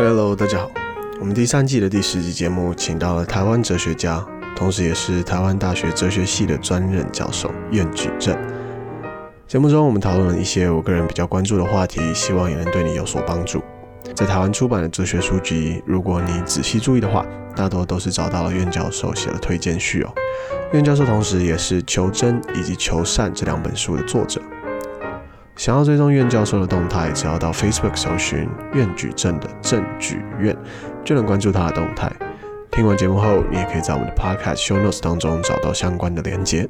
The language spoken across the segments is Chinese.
Hello，大家好。我们第三季的第十集节目，请到了台湾哲学家，同时也是台湾大学哲学系的专任教授苑举正。节目中，我们讨论了一些我个人比较关注的话题，希望也能对你有所帮助。在台湾出版的哲学书籍，如果你仔细注意的话，大多都是找到了苑教授写的推荐序哦。苑教授同时也是《求真》以及《求善》这两本书的作者。想要追踪苑教授的动态，只要到 Facebook 搜寻“苑举正”的“正举苑”，就能关注他的动态。听完节目后，你也可以在我们的 Podcast Show Notes 当中找到相关的连接。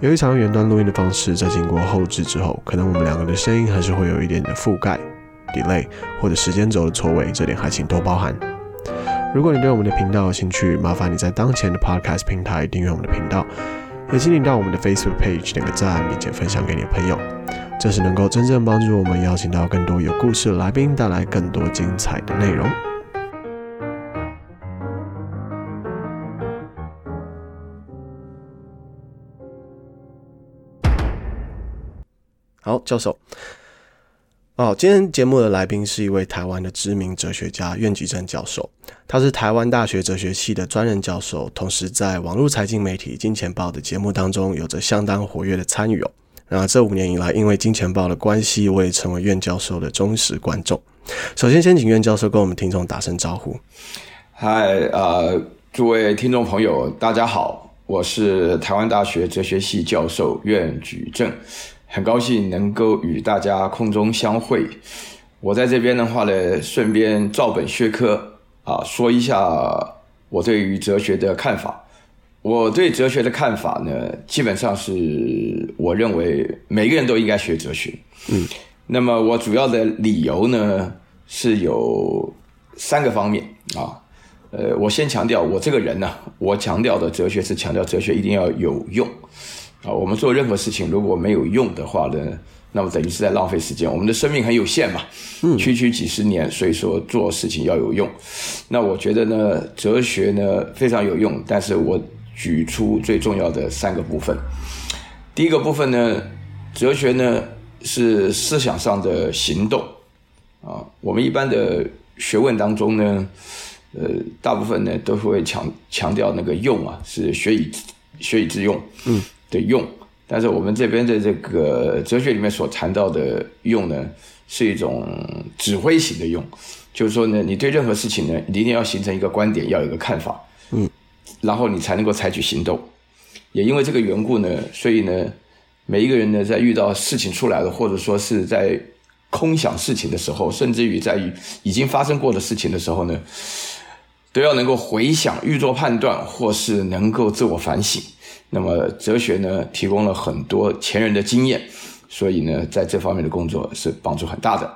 由于采用原端录音的方式，在经过后置之后，可能我们两个的声音还是会有一点的覆盖、delay 或者时间轴的错位，这点还请多包涵。如果你对我们的频道有兴趣，麻烦你在当前的 Podcast 平台订阅我们的频道，也请你到我们的 Facebook Page 点个赞，并且分享给你的朋友。这是能够真正帮助我们邀请到更多有故事的来宾，带来更多精彩的内容。好，教授。哦，今天节目的来宾是一位台湾的知名哲学家苑举正教授，他是台湾大学哲学系的专任教授，同时在网络财经媒体《金钱报》的节目当中有着相当活跃的参与哦。那这五年以来，因为金钱豹的关系，我也成为苑教授的忠实观众。首先，先请苑教授跟我们听众打声招呼。嗨，呃，诸位听众朋友，大家好，我是台湾大学哲学系教授苑举正，很高兴能够与大家空中相会。我在这边的话呢，顺便照本宣科啊，说一下我对于哲学的看法。我对哲学的看法呢，基本上是我认为每个人都应该学哲学。嗯，那么我主要的理由呢是有三个方面啊。呃，我先强调我这个人呢，我强调的哲学是强调哲学一定要有用啊。我们做任何事情如果没有用的话呢，那么等于是在浪费时间。我们的生命很有限嘛，嗯，区区几十年，所以说做事情要有用。那我觉得呢，哲学呢非常有用，但是我。举出最重要的三个部分。第一个部分呢，哲学呢是思想上的行动啊。我们一般的学问当中呢，呃，大部分呢都会强强调那个用啊，是学以学以致用，嗯，的用。但是我们这边的这个哲学里面所谈到的用呢，是一种指挥型的用，就是说呢，你对任何事情呢，你一定要形成一个观点，要有一个看法，嗯。然后你才能够采取行动，也因为这个缘故呢，所以呢，每一个人呢，在遇到事情出来了，或者说是在空想事情的时候，甚至于在于已经发生过的事情的时候呢，都要能够回想、预做判断，或是能够自我反省。那么哲学呢，提供了很多前人的经验，所以呢，在这方面的工作是帮助很大的。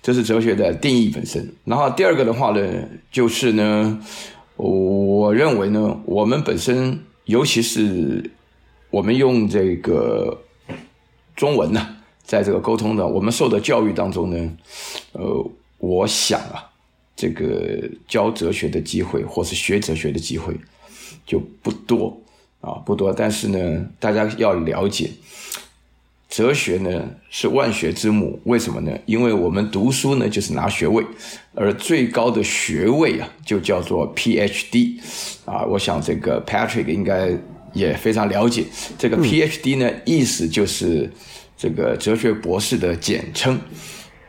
这是哲学的定义本身。然后第二个的话呢，就是呢。我认为呢，我们本身，尤其是我们用这个中文呢，在这个沟通的，我们受的教育当中呢，呃，我想啊，这个教哲学的机会或是学哲学的机会就不多啊，不多。但是呢，大家要了解。哲学呢是万学之母，为什么呢？因为我们读书呢就是拿学位，而最高的学位啊就叫做 PhD，啊，我想这个 Patrick 应该也非常了解，这个 PhD 呢意思就是这个哲学博士的简称。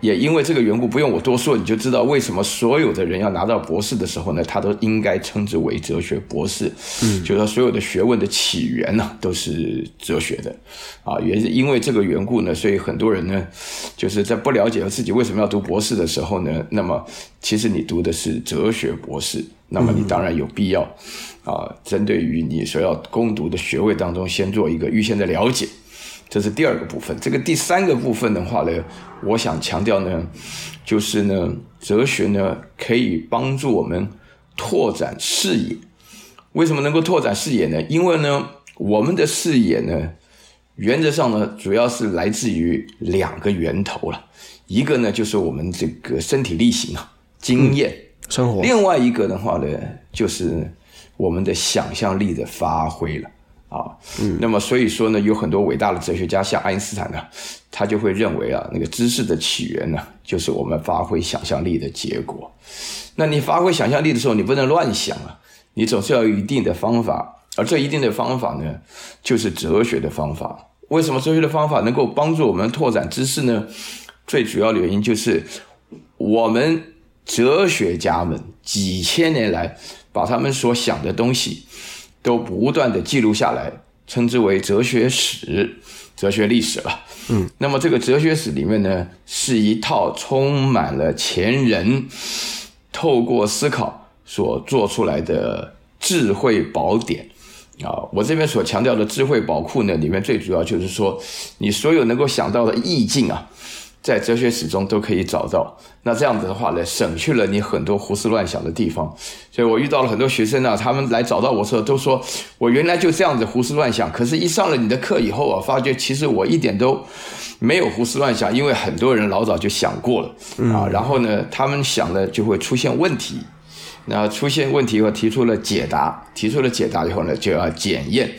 也因为这个缘故，不用我多说，你就知道为什么所有的人要拿到博士的时候呢，他都应该称之为哲学博士。嗯，就是说所有的学问的起源呢、啊，都是哲学的，啊，也是因为这个缘故呢，所以很多人呢，就是在不了解自己为什么要读博士的时候呢，那么其实你读的是哲学博士，那么你当然有必要，啊，针对于你所要攻读的学位当中，先做一个预先的了解。这是第二个部分，这个第三个部分的话呢，我想强调呢，就是呢，哲学呢可以帮助我们拓展视野。为什么能够拓展视野呢？因为呢，我们的视野呢，原则上呢，主要是来自于两个源头了。一个呢，就是我们这个身体力行啊，经验、嗯、生活；另外一个的话呢，就是我们的想象力的发挥了。啊。嗯，那么所以说呢，有很多伟大的哲学家，像爱因斯坦呢，他就会认为啊，那个知识的起源呢，就是我们发挥想象力的结果。那你发挥想象力的时候，你不能乱想啊，你总是要有一定的方法，而这一定的方法呢，就是哲学的方法。为什么哲学的方法能够帮助我们拓展知识呢？最主要的原因就是我们哲学家们几千年来把他们所想的东西都不断的记录下来，称之为哲学史、哲学历史了。嗯，那么这个哲学史里面呢，是一套充满了前人透过思考所做出来的智慧宝典。啊，我这边所强调的智慧宝库呢，里面最主要就是说，你所有能够想到的意境啊，在哲学史中都可以找到。那这样子的话呢，省去了你很多胡思乱想的地方。所以我遇到了很多学生啊，他们来找到我时候都说，我原来就这样子胡思乱想，可是一上了你的课以后啊，发觉其实我一点都没有胡思乱想，因为很多人老早就想过了啊。然后呢，他们想的就会出现问题。那出现问题以后，提出了解答，提出了解答以后呢，就要检验。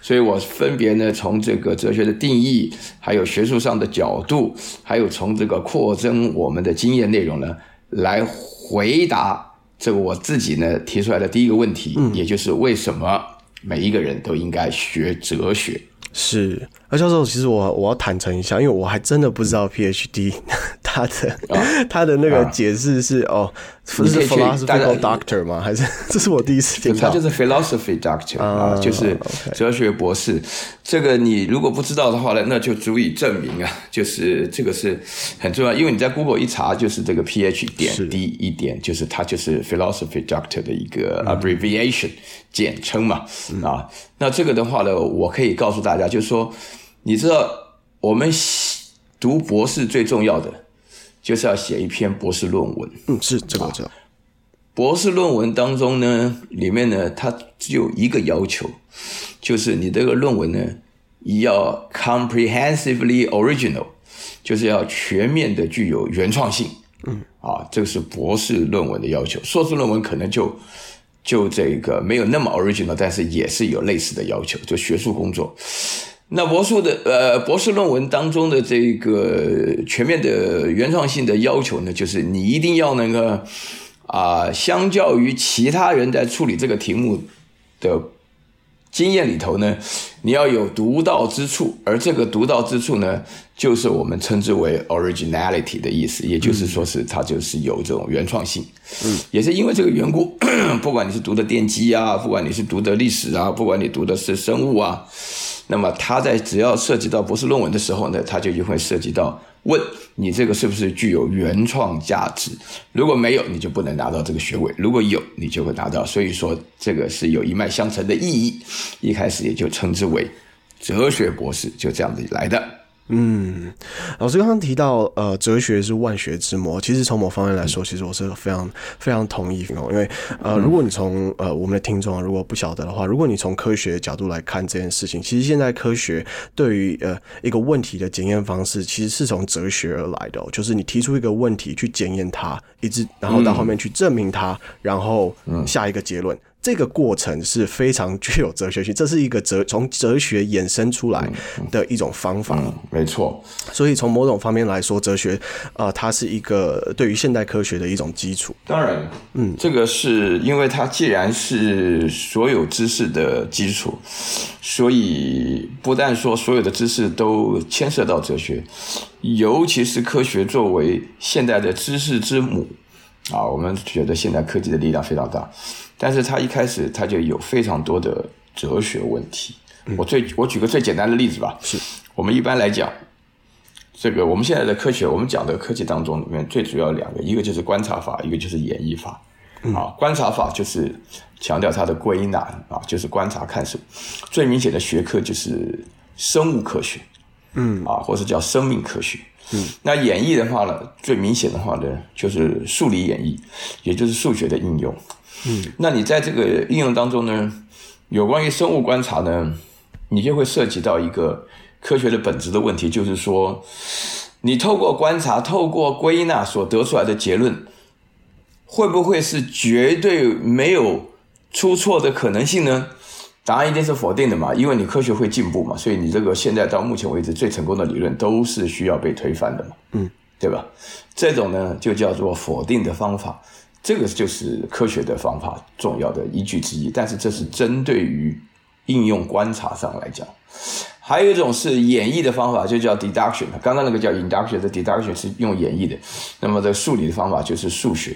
所以我分别呢，从这个哲学的定义，还有学术上的角度，还有从这个扩增我们的经验内容呢，来回答这个我自己呢提出来的第一个问题，嗯，也就是为什么每一个人都应该学哲学。是，而教授，其实我我要坦诚一下，因为我还真的不知道 PhD 他的、哦、他的那个解释是、啊、哦，是 philosophical doctor 吗？还是这是我第一次听到？他就是 philosophy doctor 啊，就是哲学博士。这个你如果不知道的话呢，那就足以证明啊，就是这个是很重要，因为你在 Google 一查就是这个 PhD 点 D 一点，就是它就是 philosophy doctor 的一个 abbreviation、嗯、简称嘛、嗯、啊。那这个的话呢，我可以告诉大家，就是说，你知道我们读博士最重要的就是要写一篇博士论文。嗯，是这个我知道。博士论文当中呢，里面呢，它只有一个要求，就是你这个论文呢，要 comprehensively original，就是要全面的具有原创性。嗯，啊，这个是博士论文的要求。硕士论文可能就就这个没有那么 original，但是也是有类似的要求，就学术工作。那博士的呃博士论文当中的这个全面的原创性的要求呢，就是你一定要那个。啊，相较于其他人在处理这个题目的经验里头呢，你要有独到之处，而这个独到之处呢，就是我们称之为 originality 的意思，也就是说是它就是有这种原创性。嗯，也是因为这个缘故，不管你是读的电机啊，不管你是读的历史啊，不管你读的是生物啊，那么他在只要涉及到博士论文的时候呢，他就就会涉及到。问你这个是不是具有原创价值？如果没有，你就不能拿到这个学位；如果有，你就会拿到。所以说，这个是有一脉相承的意义。一开始也就称之为哲学博士，就这样子来的。嗯，老师刚刚提到，呃，哲学是万学之母。其实从某方面来说，其实我是非常非常同意哦。因为，呃，如果你从呃我们的听众如果不晓得的话，如果你从科学角度来看这件事情，其实现在科学对于呃一个问题的检验方式，其实是从哲学而来的。就是你提出一个问题去检验它，一直然后到后面去证明它，然后下一个结论。这个过程是非常具有哲学性，这是一个哲 从哲学衍生出来的一种方法。嗯嗯、没错，所以从某种方面来说，哲学呃，它是一个对于现代科学的一种基础。当然，嗯，这个是因为它既然是所有知识的基础，所以不但说所有的知识都牵涉到哲学，尤其是科学作为现代的知识之母啊，我们觉得现代科技的力量非常大。但是他一开始他就有非常多的哲学问题。我最我举个最简单的例子吧。是我们一般来讲，这个我们现在的科学，我们讲的科技当中里面最主要两个，一个就是观察法，一个就是演绎法。啊，观察法就是强调它的归纳啊，就是观察看什么。最明显的学科就是生物科学，嗯啊，或者叫生命科学。嗯，那演绎的话呢，最明显的话呢，就是数理演绎，也就是数学的应用。嗯，那你在这个应用当中呢，有关于生物观察呢，你就会涉及到一个科学的本质的问题，就是说，你透过观察、透过归纳所得出来的结论，会不会是绝对没有出错的可能性呢？答案一定是否定的嘛，因为你科学会进步嘛，所以你这个现在到目前为止最成功的理论都是需要被推翻的嘛，嗯，对吧？这种呢就叫做否定的方法，这个就是科学的方法重要的依据之一，但是这是针对于应用观察上来讲。还有一种是演绎的方法，就叫 deduction。刚刚那个叫 induction，的 deduction 是用演绎的。那么这数理的方法就是数学。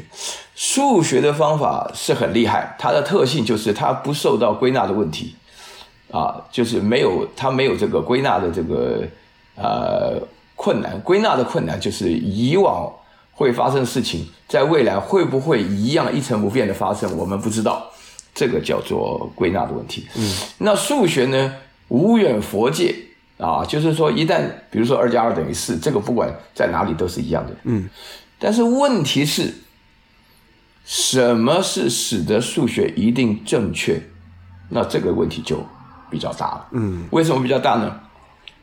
数学的方法是很厉害，它的特性就是它不受到归纳的问题，啊，就是没有它没有这个归纳的这个呃困难。归纳的困难就是以往会发生的事情，在未来会不会一样一成不变的发生，我们不知道。这个叫做归纳的问题。嗯，那数学呢？无远佛界啊，就是说，一旦比如说二加二等于四，这个不管在哪里都是一样的。嗯，但是问题是，什么是使得数学一定正确？那这个问题就比较大了。嗯，为什么比较大呢？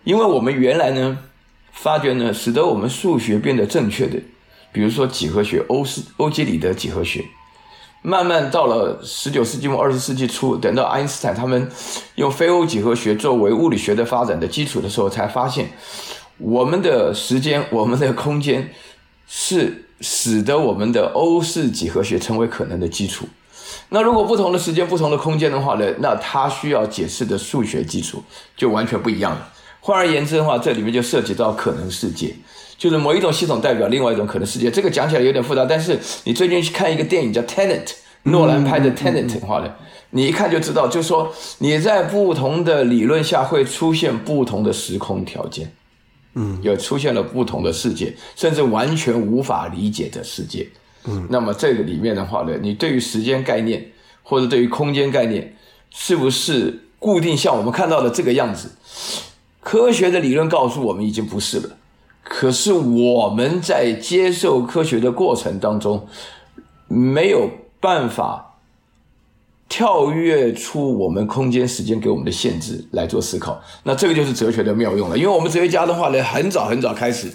因为我们原来呢，发觉呢，使得我们数学变得正确的，比如说几何学，欧式欧几里得几何学。慢慢到了十九世纪末二十世纪初，等到爱因斯坦他们用非欧几何学作为物理学的发展的基础的时候，才发现我们的时间、我们的空间是使得我们的欧式几何学成为可能的基础。那如果不同的时间、不同的空间的话呢，那它需要解释的数学基础就完全不一样了。换而言之的话，这里面就涉及到可能世界。就是某一种系统代表另外一种可能世界，这个讲起来有点复杂。但是你最近去看一个电影叫《Tenet》，诺兰拍的《Tenet》的话呢，你一看就知道，就是说你在不同的理论下会出现不同的时空条件，嗯，有出现了不同的世界，甚至完全无法理解的世界。嗯，那么这个里面的话呢，你对于时间概念或者对于空间概念，是不是固定像我们看到的这个样子？科学的理论告诉我们已经不是了。可是我们在接受科学的过程当中，没有办法跳跃出我们空间时间给我们的限制来做思考。那这个就是哲学的妙用了。因为我们哲学家的话呢，很早很早开始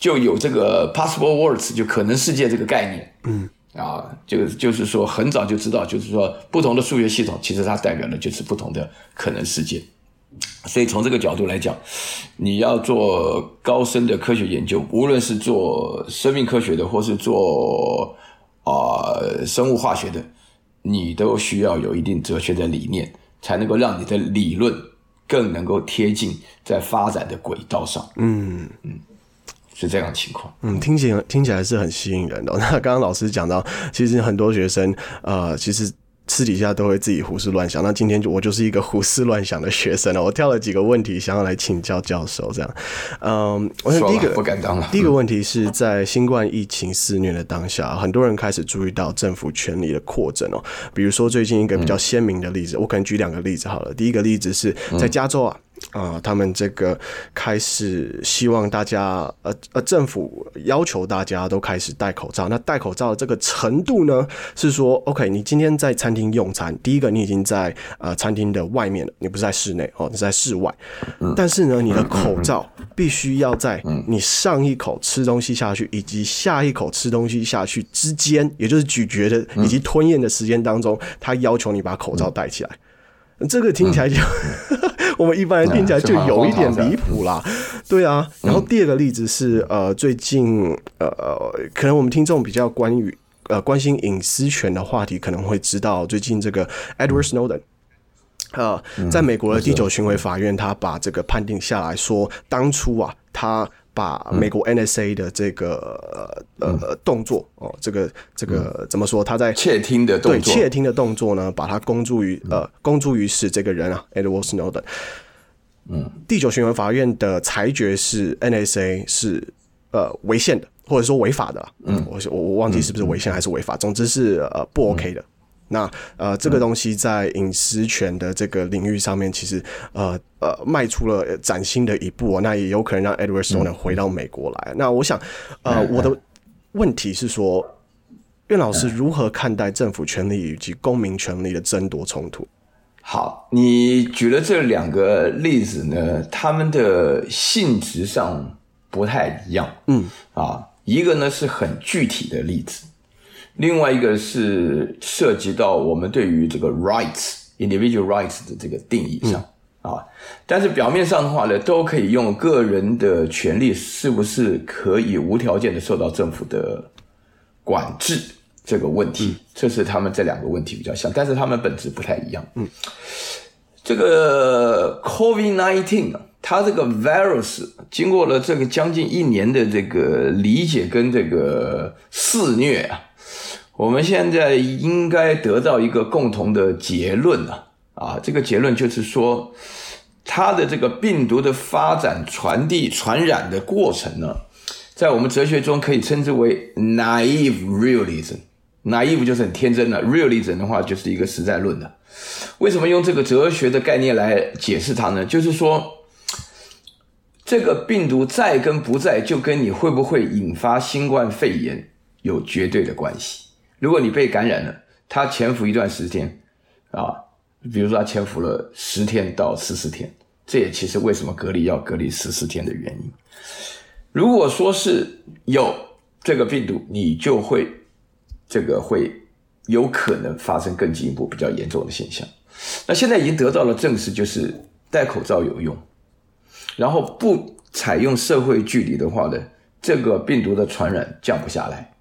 就有这个 possible worlds，就可能世界这个概念。嗯，啊，就就是说很早就知道，就是说不同的数学系统其实它代表的就是不同的可能世界。所以从这个角度来讲，你要做高深的科学研究，无论是做生命科学的，或是做啊、呃、生物化学的，你都需要有一定哲学的理念，才能够让你的理论更能够贴近在发展的轨道上。嗯嗯，是这样的情况。嗯，听起来听起来是很吸引人的。那刚刚老师讲到，其实很多学生呃，其实。私底下都会自己胡思乱想，那今天就我就是一个胡思乱想的学生了。我挑了几个问题想要来请教教授，这样。嗯，我想第一个不敢当了。第一个问题是在新冠疫情肆虐的当下，很多人开始注意到政府权力的扩展哦。比如说最近一个比较鲜明的例子，我可能举两个例子好了。第一个例子是在加州啊。啊、呃，他们这个开始希望大家，呃呃，政府要求大家都开始戴口罩。那戴口罩的这个程度呢，是说，OK，你今天在餐厅用餐，第一个你已经在呃餐厅的外面了，你不是在室内哦，你是在室外。但是呢，你的口罩必须要在你上一口吃东西下去以及下一口吃东西下去之间，也就是咀嚼的以及吞咽的时间当中，他要求你把口罩戴起来。这个听起来就，我们一般人听起来就有一点离谱啦，对啊。然后第二个例子是，呃，最近呃，可能我们听众比较关于呃关心隐私权的话题，可能会知道最近这个 Edward Snowden，呃，在美国的第九巡回法院，他把这个判定下来说，当初啊，他。把美国 NSA 的这个呃呃动作哦，这个这个怎么说？他在窃听的动作，对窃听的动作呢，把它公诸于呃公诸于世。这个人啊，Edward Snowden。嗯，第九巡回法院的裁决是 NSA 是呃违宪的，或者说违法的。嗯，我我我忘记是不是违宪还是违法，总之是呃不 OK 的。那呃，这个东西在隐私权的这个领域上面，其实呃呃迈出了崭新的一步，那也有可能让 Edward Snowden 回到美国来。那我想，呃，我的问题是说，苑老师如何看待政府权利以及公民权利的争夺冲突？好，你举了这两个例子呢，他们的性质上不太一样。嗯，啊，一个呢是很具体的例子。另外一个是涉及到我们对于这个 rights individual rights 的这个定义上。嗯啊，但是表面上的话呢，都可以用个人的权利是不是可以无条件的受到政府的管制这个问题，这是他们这两个问题比较像，但是他们本质不太一样。嗯，这个 COVID nineteen 啊，它这个 virus 经过了这个将近一年的这个理解跟这个肆虐啊，我们现在应该得到一个共同的结论啊。啊，这个结论就是说，它的这个病毒的发展、传递、传染的过程呢，在我们哲学中可以称之为 naive realism。naive 就是很天真的，realism 的话就是一个实在论的。为什么用这个哲学的概念来解释它呢？就是说，这个病毒在跟不在，就跟你会不会引发新冠肺炎有绝对的关系。如果你被感染了，它潜伏一段时间，啊。比如说，他潜伏了十天到十四天，这也其实为什么隔离要隔离十四天的原因。如果说是有这个病毒，你就会这个会有可能发生更进一步比较严重的现象。那现在已经得到了证实，就是戴口罩有用，然后不采用社会距离的话呢，这个病毒的传染降不下来。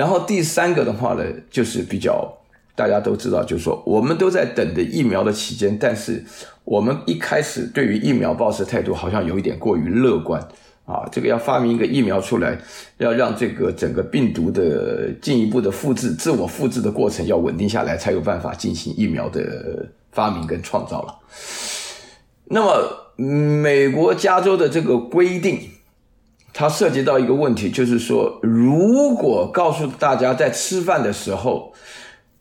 然后第三个的话呢，就是比较。大家都知道，就是说，我们都在等着疫苗的期间，但是我们一开始对于疫苗抱持态度好像有一点过于乐观啊。这个要发明一个疫苗出来，要让这个整个病毒的进一步的复制、自我复制的过程要稳定下来，才有办法进行疫苗的发明跟创造了。那么，美国加州的这个规定，它涉及到一个问题，就是说，如果告诉大家在吃饭的时候，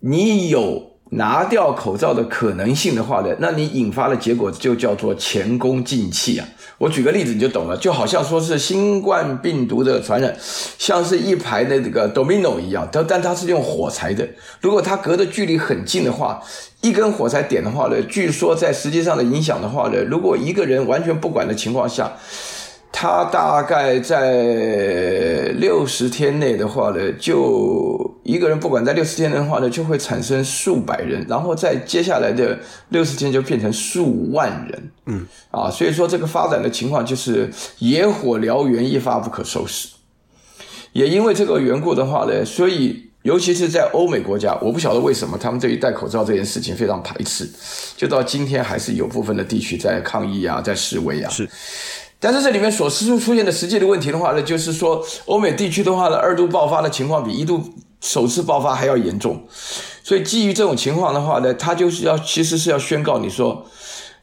你有拿掉口罩的可能性的话呢，那你引发的结果就叫做前功尽弃啊！我举个例子你就懂了，就好像说是新冠病毒的传染，像是一排的这个 domino 一样，但但它是用火柴的，如果它隔的距离很近的话，一根火柴点的话呢，据说在实际上的影响的话呢，如果一个人完全不管的情况下。他大概在六十天内的话呢，就一个人不管在六十天的话呢，就会产生数百人，然后在接下来的六十天就变成数万人。嗯，啊，所以说这个发展的情况就是野火燎原，一发不可收拾。也因为这个缘故的话呢，所以尤其是在欧美国家，我不晓得为什么他们对于戴口罩这件事情非常排斥，就到今天还是有部分的地区在抗议啊，在示威啊。是。但是这里面所出出现的实际的问题的话呢，就是说欧美地区的话呢，二度爆发的情况比一度首次爆发还要严重，所以基于这种情况的话呢，他就是要其实是要宣告你说，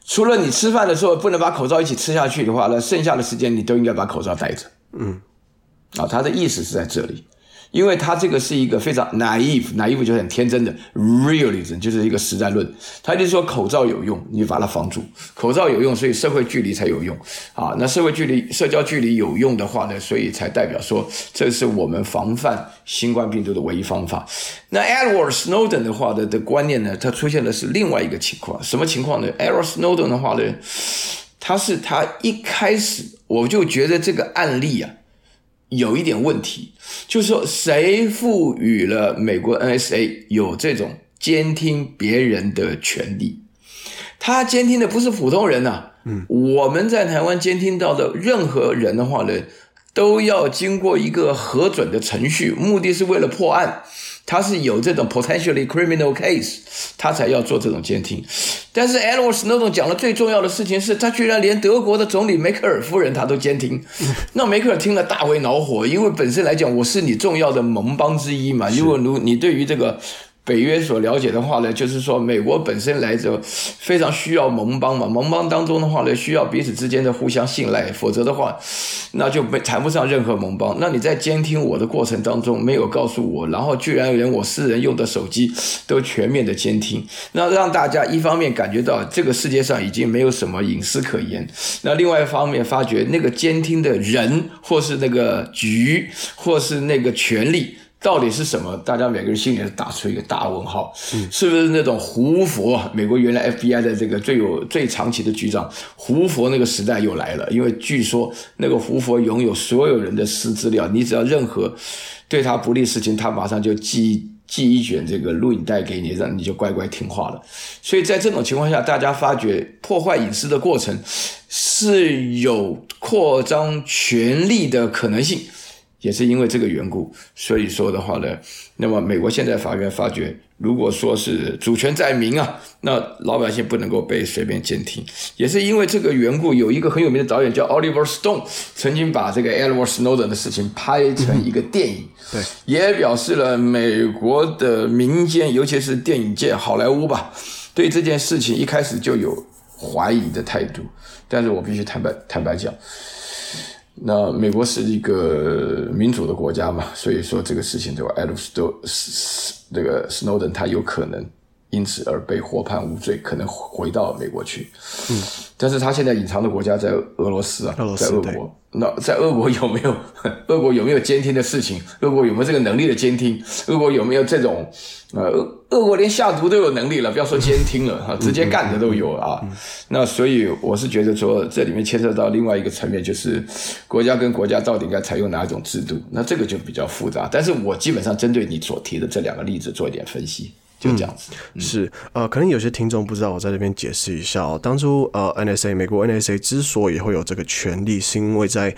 除了你吃饭的时候不能把口罩一起吃下去的话呢，剩下的时间你都应该把口罩戴着。嗯，啊，他的意思是在这里。因为他这个是一个非常 naive，naive 就是很天真的 realism，就是一个实在论。他就是说口罩有用，你把它防住；口罩有用，所以社会距离才有用。啊，那社会距离、社交距离有用的话呢，所以才代表说这是我们防范新冠病毒的唯一方法。那 Edward Snowden 的话的的观念呢，它出现的是另外一个情况，什么情况呢？Edward Snowden 的话呢，他是他一开始我就觉得这个案例啊。有一点问题，就是说，谁赋予了美国 NSA 有这种监听别人的权利？他监听的不是普通人呐、嗯，我们在台湾监听到的任何人的话呢，都要经过一个核准的程序，目的是为了破案。他是有这种 potentially criminal case，他才要做这种监听。但是 Edward Snowden 讲的最重要的事情是，他居然连德国的总理梅克尔夫人他都监听。那梅克尔听了大为恼火，因为本身来讲，我是你重要的盟邦之一嘛。如果如你对于这个。北约所了解的话呢，就是说美国本身来着非常需要盟邦嘛，盟邦当中的话呢，需要彼此之间的互相信赖，否则的话，那就没谈不上任何盟邦。那你在监听我的过程当中没有告诉我，然后居然连我私人用的手机都全面的监听，那让大家一方面感觉到这个世界上已经没有什么隐私可言，那另外一方面发觉那个监听的人或是那个局或是那个权力。到底是什么？大家每个人心里都打出一个大问号。嗯，是不是那种胡佛？美国原来 FBI 的这个最有最长期的局长胡佛那个时代又来了？因为据说那个胡佛拥有所有人的私资料，你只要任何对他不利事情，他马上就寄寄一卷这个录影带给你，让你就乖乖听话了。所以在这种情况下，大家发觉破坏隐私的过程是有扩张权力的可能性。也是因为这个缘故，所以说的话呢，那么美国现在法院发觉，如果说是主权在民啊，那老百姓不能够被随便监听。也是因为这个缘故，有一个很有名的导演叫 Oliver Stone，曾经把这个 Edward Snowden 的事情拍成一个电影，对，也表示了美国的民间，尤其是电影界、好莱坞吧，对这件事情一开始就有怀疑的态度。但是我必须坦白坦白讲。那美国是一个民主的国家嘛，所以说这个事情对吧？Edward 这个 Snowden 他有可能因此而被获判无罪，可能回到美国去。嗯，但是他现在隐藏的国家在俄罗斯啊，俄斯，在俄国。那在俄国有没有 俄国有没有监听的事情？俄国有没有这个能力的监听？俄国有没有这种呃，俄国连下毒都有能力了，不要说监听了 啊，直接干的都有啊。那所以我是觉得说，这里面牵涉到另外一个层面，就是国家跟国家到底应该采用哪一种制度？那这个就比较复杂。但是我基本上针对你所提的这两个例子做一点分析。就这样子，嗯、是呃，可能有些听众不知道，我在这边解释一下哦。当初呃，NSA 美国 NSA 之所以会有这个权利，是因为在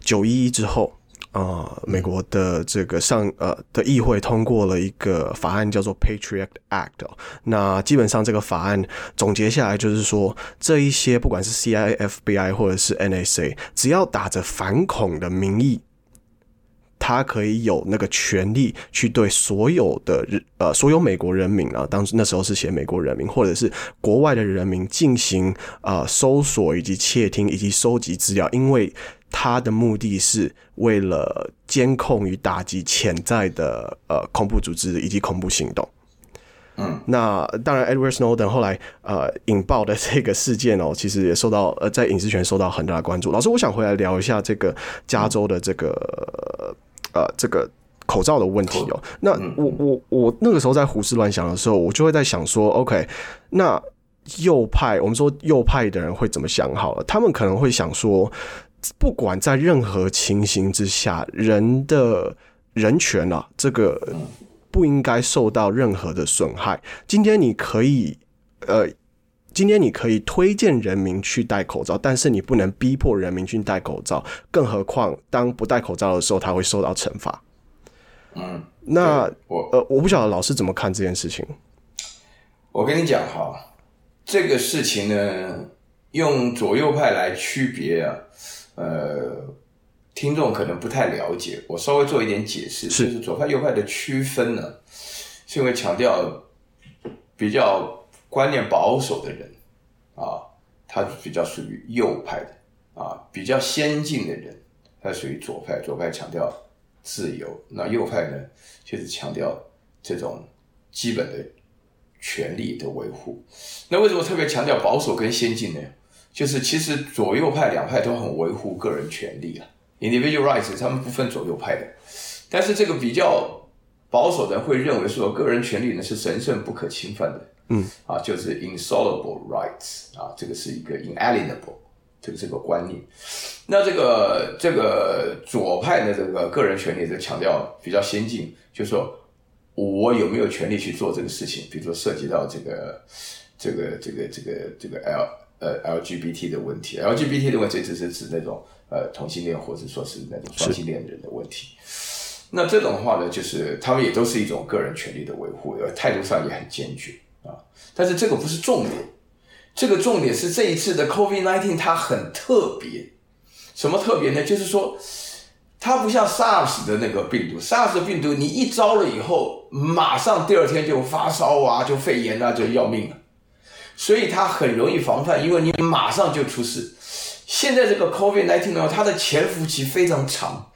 九一一之后，呃，美国的这个上呃的议会通过了一个法案，叫做 Patriot Act，哦。那基本上这个法案总结下来就是说，这一些不管是 CIA、FBI 或者是 NSA，只要打着反恐的名义。他可以有那个权利去对所有的人，呃，所有美国人民啊，当时那时候是写美国人民，或者是国外的人民进行啊、呃、搜索以及窃听以及收集资料，因为他的目的是为了监控与打击潜在的呃恐怖组织以及恐怖行动。嗯，那当然，Edward Snowden 后来呃引爆的这个事件哦，其实也受到呃在隐私权受到很大的关注。老师，我想回来聊一下这个加州的这个。嗯呃，这个口罩的问题哦，那我我我那个时候在胡思乱想的时候，我就会在想说，OK，那右派，我们说右派的人会怎么想？好了，他们可能会想说，不管在任何情形之下，人的人权啊，这个不应该受到任何的损害。今天你可以，呃。今天你可以推荐人民去戴口罩，但是你不能逼迫人民去戴口罩。更何况，当不戴口罩的时候，他会受到惩罚。嗯，那我呃，我不晓得老师怎么看这件事情。我跟你讲哈，这个事情呢，用左右派来区别啊，呃，听众可能不太了解。我稍微做一点解释，是就是左派右派的区分呢，是因为强调比较。观念保守的人，啊，他比较属于右派的，啊，比较先进的人，他属于左派。左派强调自由，那右派呢，就是强调这种基本的权利的维护。那为什么特别强调保守跟先进呢？就是其实左右派两派都很维护个人权利啊，individual rights，他们不分左右派的。但是这个比较保守的人会认为说，个人权利呢是神圣不可侵犯的。嗯，啊，就是 insoluble rights 啊，这个是一个 inalienable 这个这个观念。那这个这个左派的这个个人权利的强调比较先进，就是说我有没有权利去做这个事情？比如说涉及到这个这个这个这个这个 L 呃 LGBT 的问题，LGBT 的问题只是指那种呃同性恋或者说是那种双性恋人的问题。那这种的话呢，就是他们也都是一种个人权利的维护，而态度上也很坚决。但是这个不是重点，这个重点是这一次的 COVID-19 它很特别，什么特别呢？就是说，它不像 SARS 的那个病毒，SARS 的病毒你一招了以后，马上第二天就发烧啊，就肺炎啊，就要命了，所以它很容易防范，因为你马上就出事。现在这个 COVID-19 呢，它的潜伏期非常长。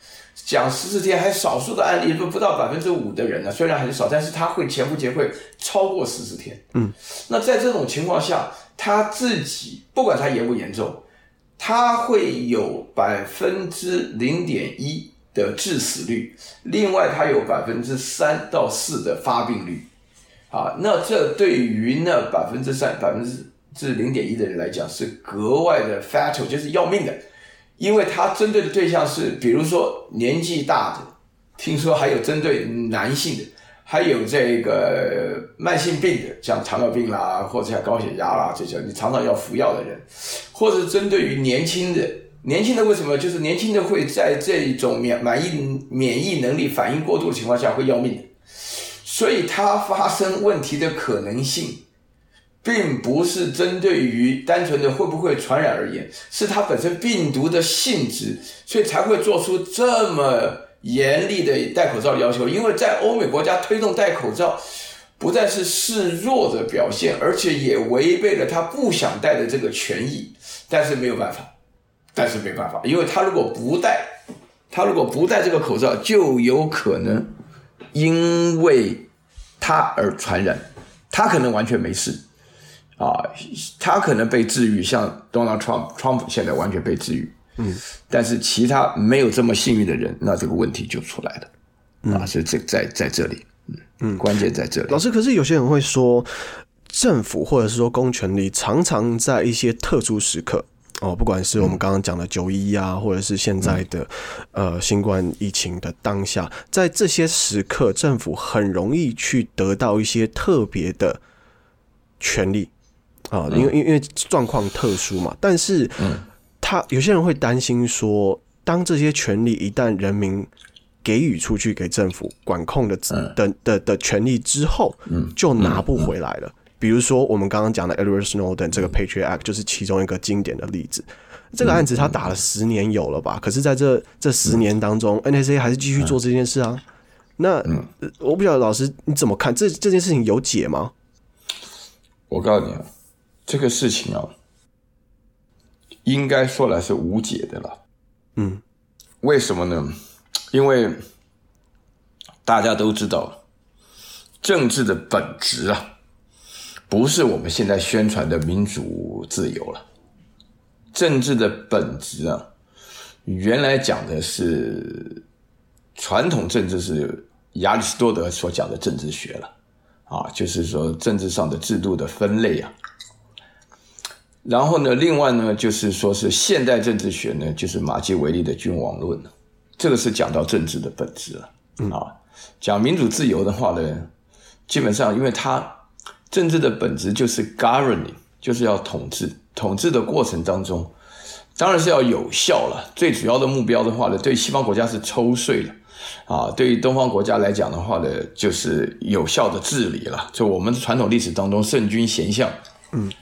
讲十四天，还少数的案例，都不到百分之五的人呢，虽然很少，但是他会潜伏期会超过十四天。嗯，那在这种情况下，他自己不管他严不严重，他会有百分之零点一的致死率，另外他有百分之三到四的发病率。啊，那这对于那百分之三、百分之零点一的人来讲是格外的 fatal，就是要命的。因为他针对的对象是，比如说年纪大的，听说还有针对男性的，还有这个慢性病的，像糖尿病啦，或者像高血压啦这些，你常常要服药的人，或者针对于年轻的，年轻的为什么？就是年轻的会在这种免免疫免疫能力反应过度的情况下会要命，所以它发生问题的可能性，并不是针对于单纯的会不会传染而言，是它本身病毒的性质，所以才会做出这么。严厉的戴口罩的要求，因为在欧美国家推动戴口罩，不但是示弱的表现，而且也违背了他不想戴的这个权益。但是没有办法，但是没办法，因为他如果不戴，他如果不戴这个口罩，就有可能因为他而传染。他可能完全没事啊，他可能被治愈，像 Donald Trump，Trump 现在完全被治愈。嗯，但是其他没有这么幸运的人，那这个问题就出来了，嗯、啊，所以这在在这里，嗯嗯，关键在这里。老师，可是有些人会说，政府或者是说公权力常常在一些特殊时刻，哦，不管是我们刚刚讲的九一啊，或者是现在的、嗯、呃新冠疫情的当下，在这些时刻，政府很容易去得到一些特别的权利啊，因为因为因为状况特殊嘛，但是嗯。他有些人会担心说，当这些权利一旦人民给予出去给政府管控的的的的，的权利之后，就拿不回来了。比如说我们刚刚讲的 Edward Snowden 这个 Patriot Act 就是其中一个经典的例子。这个案子他打了十年有了吧？可是在这这十年当中，NSA 还是继续做这件事啊。那我不晓得老师你怎么看这这件事情有解吗？我告诉你啊，这个事情啊。应该说来是无解的了，嗯，为什么呢？因为大家都知道，政治的本质啊，不是我们现在宣传的民主自由了。政治的本质啊，原来讲的是传统政治是亚里士多德所讲的政治学了，啊，就是说政治上的制度的分类啊。然后呢，另外呢，就是说是现代政治学呢，就是马基维利的君王论，这个是讲到政治的本质了。嗯啊，讲民主自由的话呢，基本上因为它政治的本质就是 governing，就是要统治，统治的过程当中，当然是要有效了。最主要的目标的话呢，对西方国家是抽税了，啊，对于东方国家来讲的话呢，就是有效的治理了。就我们传统历史当中，圣君贤相，嗯。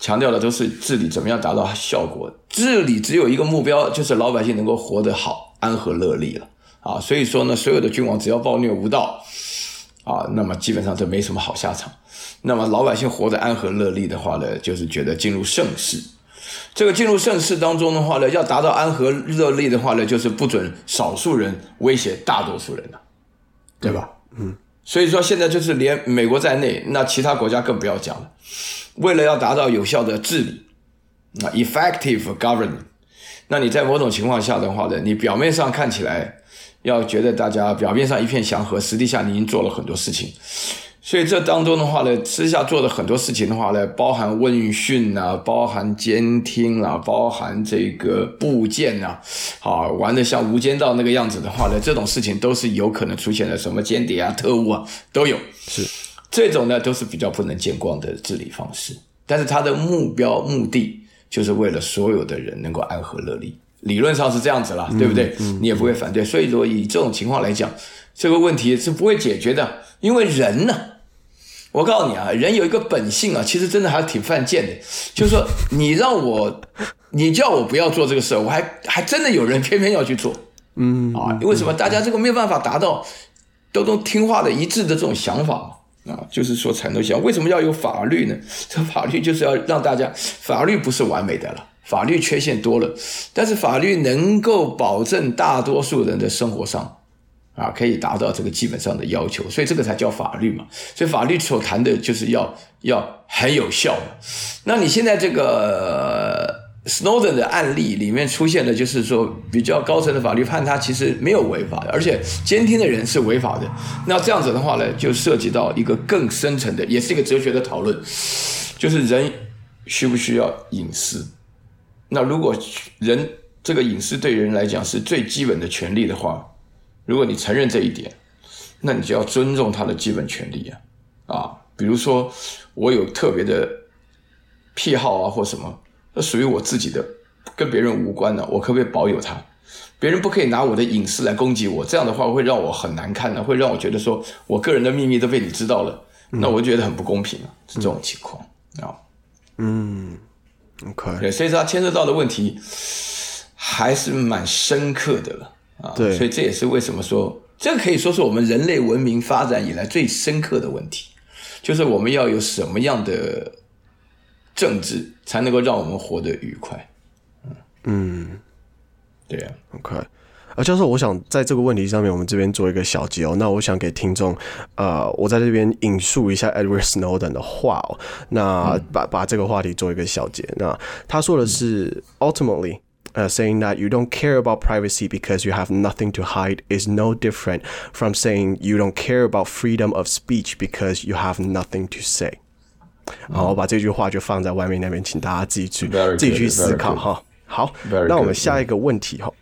强调的都是治理怎么样达到效果，治理只有一个目标，就是老百姓能够活得好、安和乐利了啊。所以说呢，所有的君王只要暴虐无道啊，那么基本上就没什么好下场。那么老百姓活得安和乐利的话呢，就是觉得进入盛世。这个进入盛世当中的话呢，要达到安和乐利的话呢，就是不准少数人威胁大多数人了，对吧？嗯。所以说现在就是连美国在内，那其他国家更不要讲了。为了要达到有效的治理，啊，effective government，那你在某种情况下的话呢，你表面上看起来要觉得大家表面上一片祥和，实际上你已经做了很多事情。所以这当中的话呢，私下做的很多事情的话呢，包含问讯啊，包含监听啊，包含这个部件啊，啊，玩的像无间道那个样子的话呢，这种事情都是有可能出现的，什么间谍啊、特务啊都有。是。这种呢都是比较不能见光的治理方式，但是它的目标目的就是为了所有的人能够安和乐利，理论上是这样子啦，对不对？你也不会反对。所以说以这种情况来讲，这个问题是不会解决的，因为人呢，我告诉你啊，人有一个本性啊，其实真的还挺犯贱的，就是说你让我，你叫我不要做这个事，我还还真的有人偏偏要去做，嗯啊，为什么大家这个没有办法达到都都听话的一致的这种想法？啊，就是说，才能想为什么要有法律呢？这法律就是要让大家，法律不是完美的了，法律缺陷多了，但是法律能够保证大多数人的生活上，啊，可以达到这个基本上的要求，所以这个才叫法律嘛。所以法律所谈的就是要要很有效。那你现在这个。Snowden 的案例里面出现的，就是说比较高层的法律判他其实没有违法的，而且监听的人是违法的。那这样子的话呢，就涉及到一个更深层的，也是一个哲学的讨论，就是人需不需要隐私？那如果人这个隐私对人来讲是最基本的权利的话，如果你承认这一点，那你就要尊重他的基本权利啊，啊，比如说我有特别的癖好啊或什么，那属于我自己的，跟别人无关的，我可不可以保有它？别人不可以拿我的隐私来攻击我，这样的话会让我很难看的，会让我觉得说我个人的秘密都被你知道了，那我觉得很不公平啊，是这种情况啊，嗯，OK，对，所以说它牵涉到的问题还是蛮深刻的了啊，对，所以这也是为什么说这个可以说是我们人类文明发展以来最深刻的问题，就是我们要有什么样的政治才能够让我们活得愉快，嗯。嗯对啊，OK，啊，教授，我想在这个问题上面，我们这边做一个小结哦。那我想给听众，呃，我在这边引述一下 Edward Snowden 的话哦。那把把这个话题做一个小结。那他说的是，Ultimately，呃，saying that you don't care about privacy because you have nothing to hide is no different from saying you don't care about freedom of speech because you have nothing to say。好，我把这句话就放在外面那边，请大家自己去自己去思考哈。好，那我们下一个问题哈，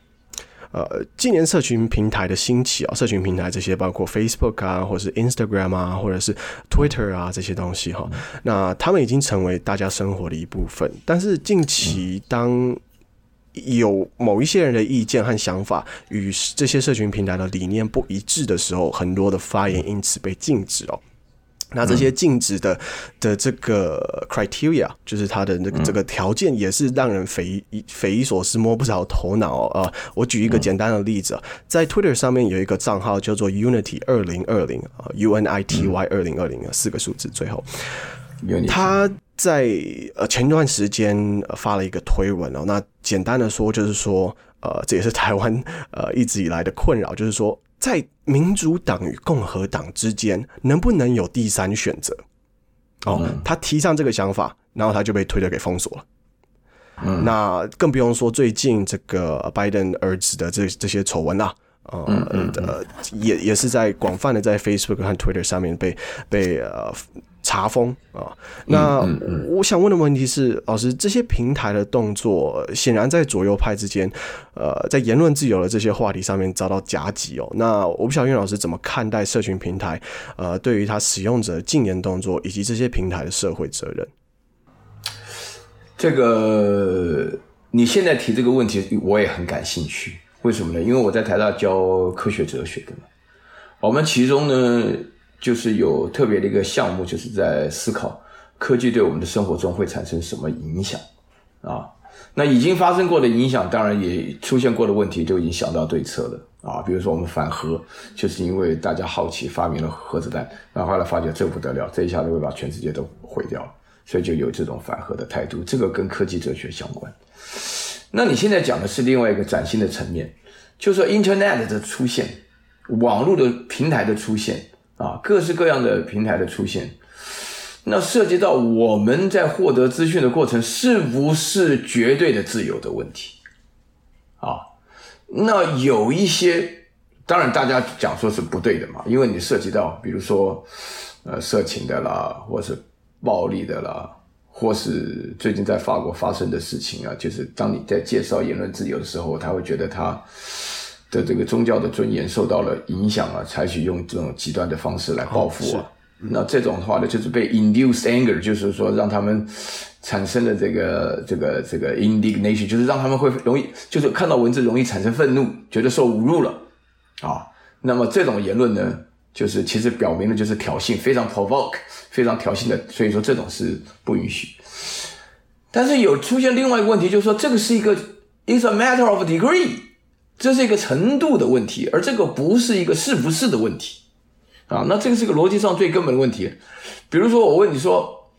呃，今年社群平台的兴起啊，社群平台这些包括 Facebook 啊，或者是 Instagram 啊，或者是 Twitter 啊这些东西哈，那他们已经成为大家生活的一部分。但是近期当有某一些人的意见和想法与这些社群平台的理念不一致的时候，很多的发言因此被禁止哦。那这些禁止的的这个 criteria，就是它的那个这个条件，也是让人匪夷匪夷所思、摸不着头脑啊！我举一个简单的例子，在 Twitter 上面有一个账号叫做 Unity 二零二零啊，U N I T Y 二零二零啊，四个数字最后，他在呃前段时间发了一个推文哦，那简单的说就是说，呃，这也是台湾呃一直以来的困扰，就是说。在民主党与共和党之间，能不能有第三选择？哦，他提上这个想法，然后他就被推特给封锁了。嗯，那更不用说最近这个拜登儿子的这这些丑闻啦，呃，呃，也也是在广泛的在 Facebook 和 Twitter 上面被被呃。查封啊，那我想问的问题是，老师，这些平台的动作显然在左右派之间，呃，在言论自由的这些话题上面遭到夹击哦。那我不晓得岳老师怎么看待社群平台，呃，对于他使用者禁言动作以及这些平台的社会责任？这个你现在提这个问题，我也很感兴趣。为什么呢？因为我在台大教科学哲学的嘛，我们其中呢。就是有特别的一个项目，就是在思考科技对我们的生活中会产生什么影响啊。那已经发生过的影响，当然也出现过的问题，就已经想到对策了啊。比如说我们反核，就是因为大家好奇发明了核子弹，然后后来发觉这不得了，这一下子会把全世界都毁掉，所以就有这种反核的态度。这个跟科技哲学相关。那你现在讲的是另外一个崭新的层面，就说 Internet 的出现，网络的平台的出现。啊，各式各样的平台的出现，那涉及到我们在获得资讯的过程是不是绝对的自由的问题？啊，那有一些，当然大家讲说是不对的嘛，因为你涉及到，比如说，呃，色情的啦，或是暴力的啦，或是最近在法国发生的事情啊，就是当你在介绍言论自由的时候，他会觉得他。的这个宗教的尊严受到了影响啊，采取用这种极端的方式来报复啊。那这种的话呢，就是被 induced anger，就是说让他们产生了这个这个这个 indignation，就是让他们会容易，就是看到文字容易产生愤怒，觉得受侮辱了啊。那么这种言论呢，就是其实表明了就是挑衅，非常 provoke，非常挑衅的，所以说这种是不允许。但是有出现另外一个问题，就是说这个是一个 is a matter of degree。这是一个程度的问题，而这个不是一个是不是的问题，啊，那这个是个逻辑上最根本的问题。比如说，我问你说，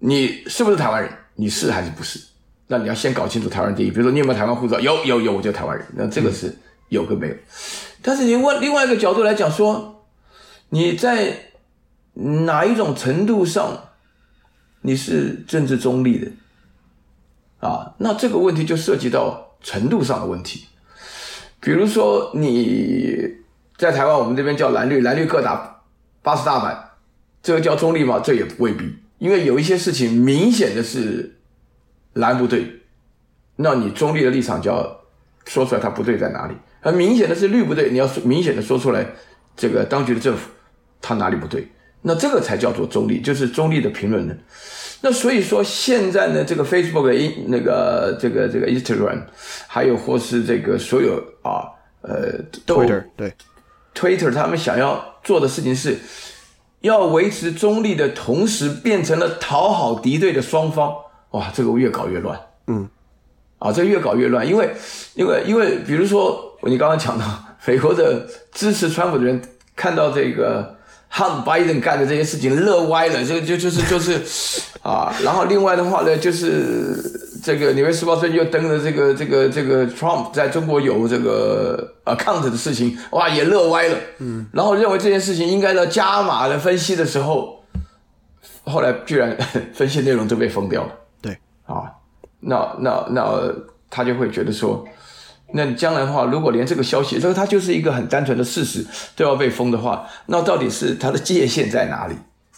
你是不是台湾人？你是还是不是？那你要先搞清楚台湾第一。比如说，你有没有台湾护照？有有有，我就台湾人。那这个是有跟没有。但是你问另外一个角度来讲，说你在哪一种程度上你是政治中立的？啊，那这个问题就涉及到程度上的问题。比如说你在台湾，我们这边叫蓝绿，蓝绿各打八十大板，这个叫中立吗？这也未必，因为有一些事情明显的是蓝不对，那你中立的立场就要说出来，它不对在哪里；而明显的是绿不对，你要说明显的说出来，这个当局的政府他哪里不对？那这个才叫做中立，就是中立的评论呢。那所以说，现在呢，这个 Facebook、那个这个这个 Instagram，还有或是这个所有啊，呃，都 Twitter 对 Twitter，他们想要做的事情是，要维持中立的同时，变成了讨好敌对的双方。哇，这个越搞越乱。嗯，啊，这个越搞越乱，因为因为因为，比如说你刚刚讲到美国的支持川普的人看到这个。和拜登干的这些事情乐歪了，就就就是就是，啊，然后另外的话呢，就是这个《纽约时报》最近又登了这个这个这个 Trump 在中国有这个 account 的事情，哇，也乐歪了，嗯，然后认为这件事情应该要加码的分析的时候，后来居然 分析内容都被封掉了，对，啊，那那那他就会觉得说。那你将来的话，如果连这个消息，这个它就是一个很单纯的事实，都要被封的话，那到底是它的界限在哪里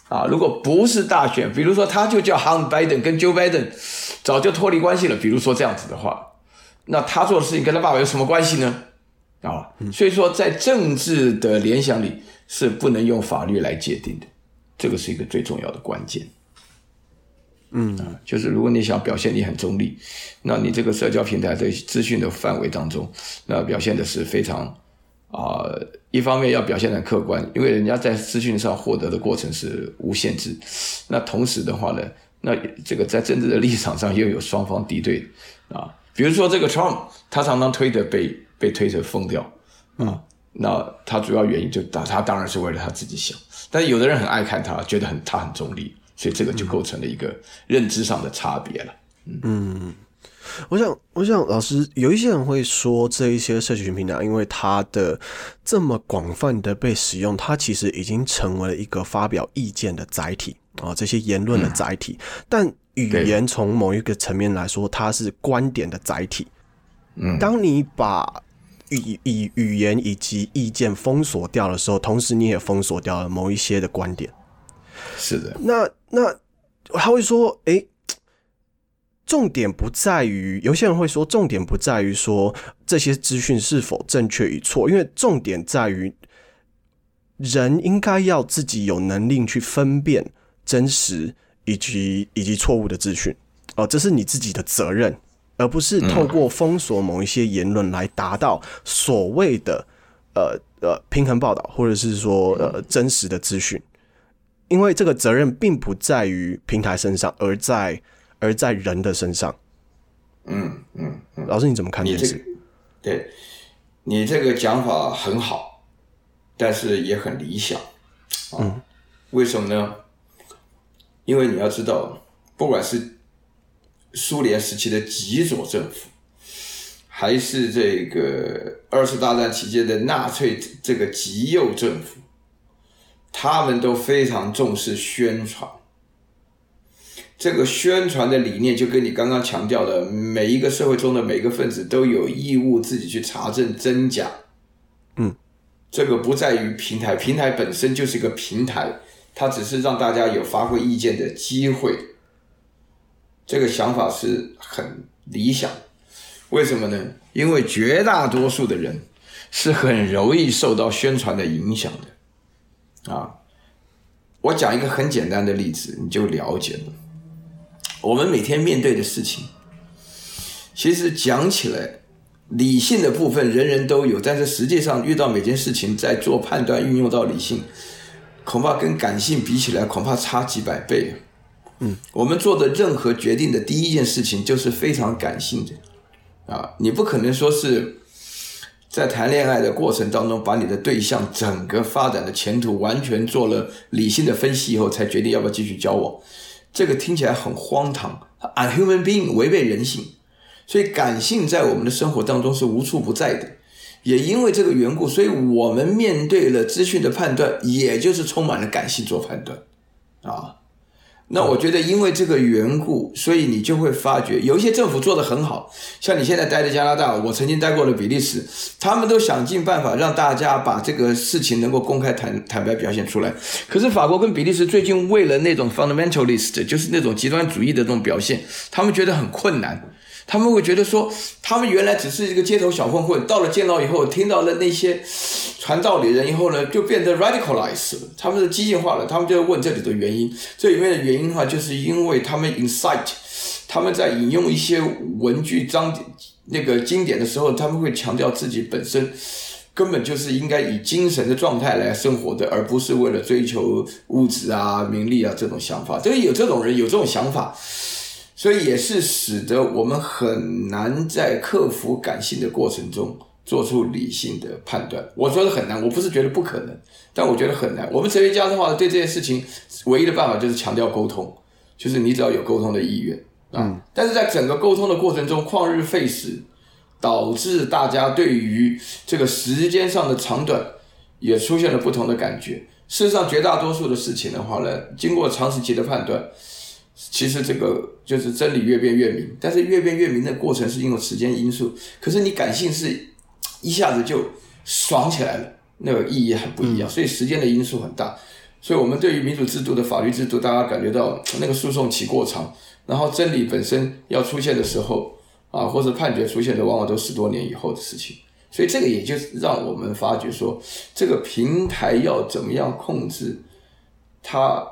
啊？如果不是大选，比如说他就叫 Hunt Biden 跟 Joe Biden 早就脱离关系了，比如说这样子的话，那他做的事情跟他爸爸有什么关系呢？啊，所以说在政治的联想里是不能用法律来界定的，这个是一个最重要的关键。嗯啊，就是如果你想表现你很中立，那你这个社交平台的资讯的范围当中，那表现的是非常啊、呃，一方面要表现得很客观，因为人家在资讯上获得的过程是无限制。那同时的话呢，那这个在政治的立场上又有双方敌对啊，比如说这个 Trump，他常常推特被被推特封掉啊，那他主要原因就他他当然是为了他自己想，但是有的人很爱看他，觉得很他很中立。所以这个就构成了一个认知上的差别了。嗯，嗯，我想，我想，老师有一些人会说，这一些社群平台，因为它的这么广泛的被使用，它其实已经成为了一个发表意见的载体啊，这些言论的载体。嗯、但语言从某一个层面来说，它是观点的载体。嗯，当你把语以语言以及意见封锁掉的时候，同时你也封锁掉了某一些的观点。是的，那那他会说，哎、欸，重点不在于，有些人会说，重点不在于说这些资讯是否正确与错，因为重点在于人应该要自己有能力去分辨真实以及以及错误的资讯，哦，这是你自己的责任，而不是透过封锁某一些言论来达到所谓的呃呃平衡报道，或者是说呃真实的资讯。因为这个责任并不在于平台身上，而在而在人的身上。嗯嗯嗯，老师你怎么看这件事？你这个，对，你这个讲法很好，但是也很理想。啊、嗯，为什么呢？因为你要知道，不管是苏联时期的极左政府，还是这个二次大战期间的纳粹这个极右政府。他们都非常重视宣传，这个宣传的理念就跟你刚刚强调的，每一个社会中的每一个分子都有义务自己去查证真假。嗯，这个不在于平台，平台本身就是一个平台，它只是让大家有发挥意见的机会。这个想法是很理想，为什么呢？因为绝大多数的人是很容易受到宣传的影响的。啊，我讲一个很简单的例子，你就了解了。我们每天面对的事情，其实讲起来，理性的部分人人都有，但是实际上遇到每件事情，在做判断运用到理性，恐怕跟感性比起来，恐怕差几百倍。嗯，我们做的任何决定的第一件事情，就是非常感性的。啊，你不可能说是。在谈恋爱的过程当中，把你的对象整个发展的前途完全做了理性的分析以后，才决定要不要继续交往，这个听起来很荒唐，unhuman being 违背人性，所以感性在我们的生活当中是无处不在的，也因为这个缘故，所以我们面对了资讯的判断，也就是充满了感性做判断，啊。那我觉得，因为这个缘故，所以你就会发觉，有一些政府做得很好，像你现在待的加拿大，我曾经待过的比利时，他们都想尽办法让大家把这个事情能够公开坦坦白表现出来。可是法国跟比利时最近为了那种 fundamentalist，就是那种极端主义的这种表现，他们觉得很困难，他们会觉得说，他们原来只是一个街头小混混，到了监牢以后，听到了那些传道理人以后呢，就变得 radicalized 了，他们是激进化了。他们就会问这里的原因，这里面的原因的话，就是因为他们 incite，他们在引用一些文句章那个经典的时候，他们会强调自己本身根本就是应该以精神的状态来生活的，而不是为了追求物质啊、名利啊这种想法。这个有这种人有这种想法。所以也是使得我们很难在克服感性的过程中做出理性的判断。我说的很难，我不是觉得不可能，但我觉得很难。我们哲学家的话，对这件事情唯一的办法就是强调沟通，就是你只要有沟通的意愿啊。嗯。但是在整个沟通的过程中，旷日费时，导致大家对于这个时间上的长短也出现了不同的感觉。事实上，绝大多数的事情的话呢，经过长时期的判断。其实这个就是真理越辩越明，但是越辩越明的过程是因为时间因素。可是你感性是一下子就爽起来了，那个意义很不一样。所以时间的因素很大。所以我们对于民主制度的法律制度，大家感觉到那个诉讼期过长，然后真理本身要出现的时候啊，或者判决出现的，往往都十多年以后的事情。所以这个也就让我们发觉说，这个平台要怎么样控制它。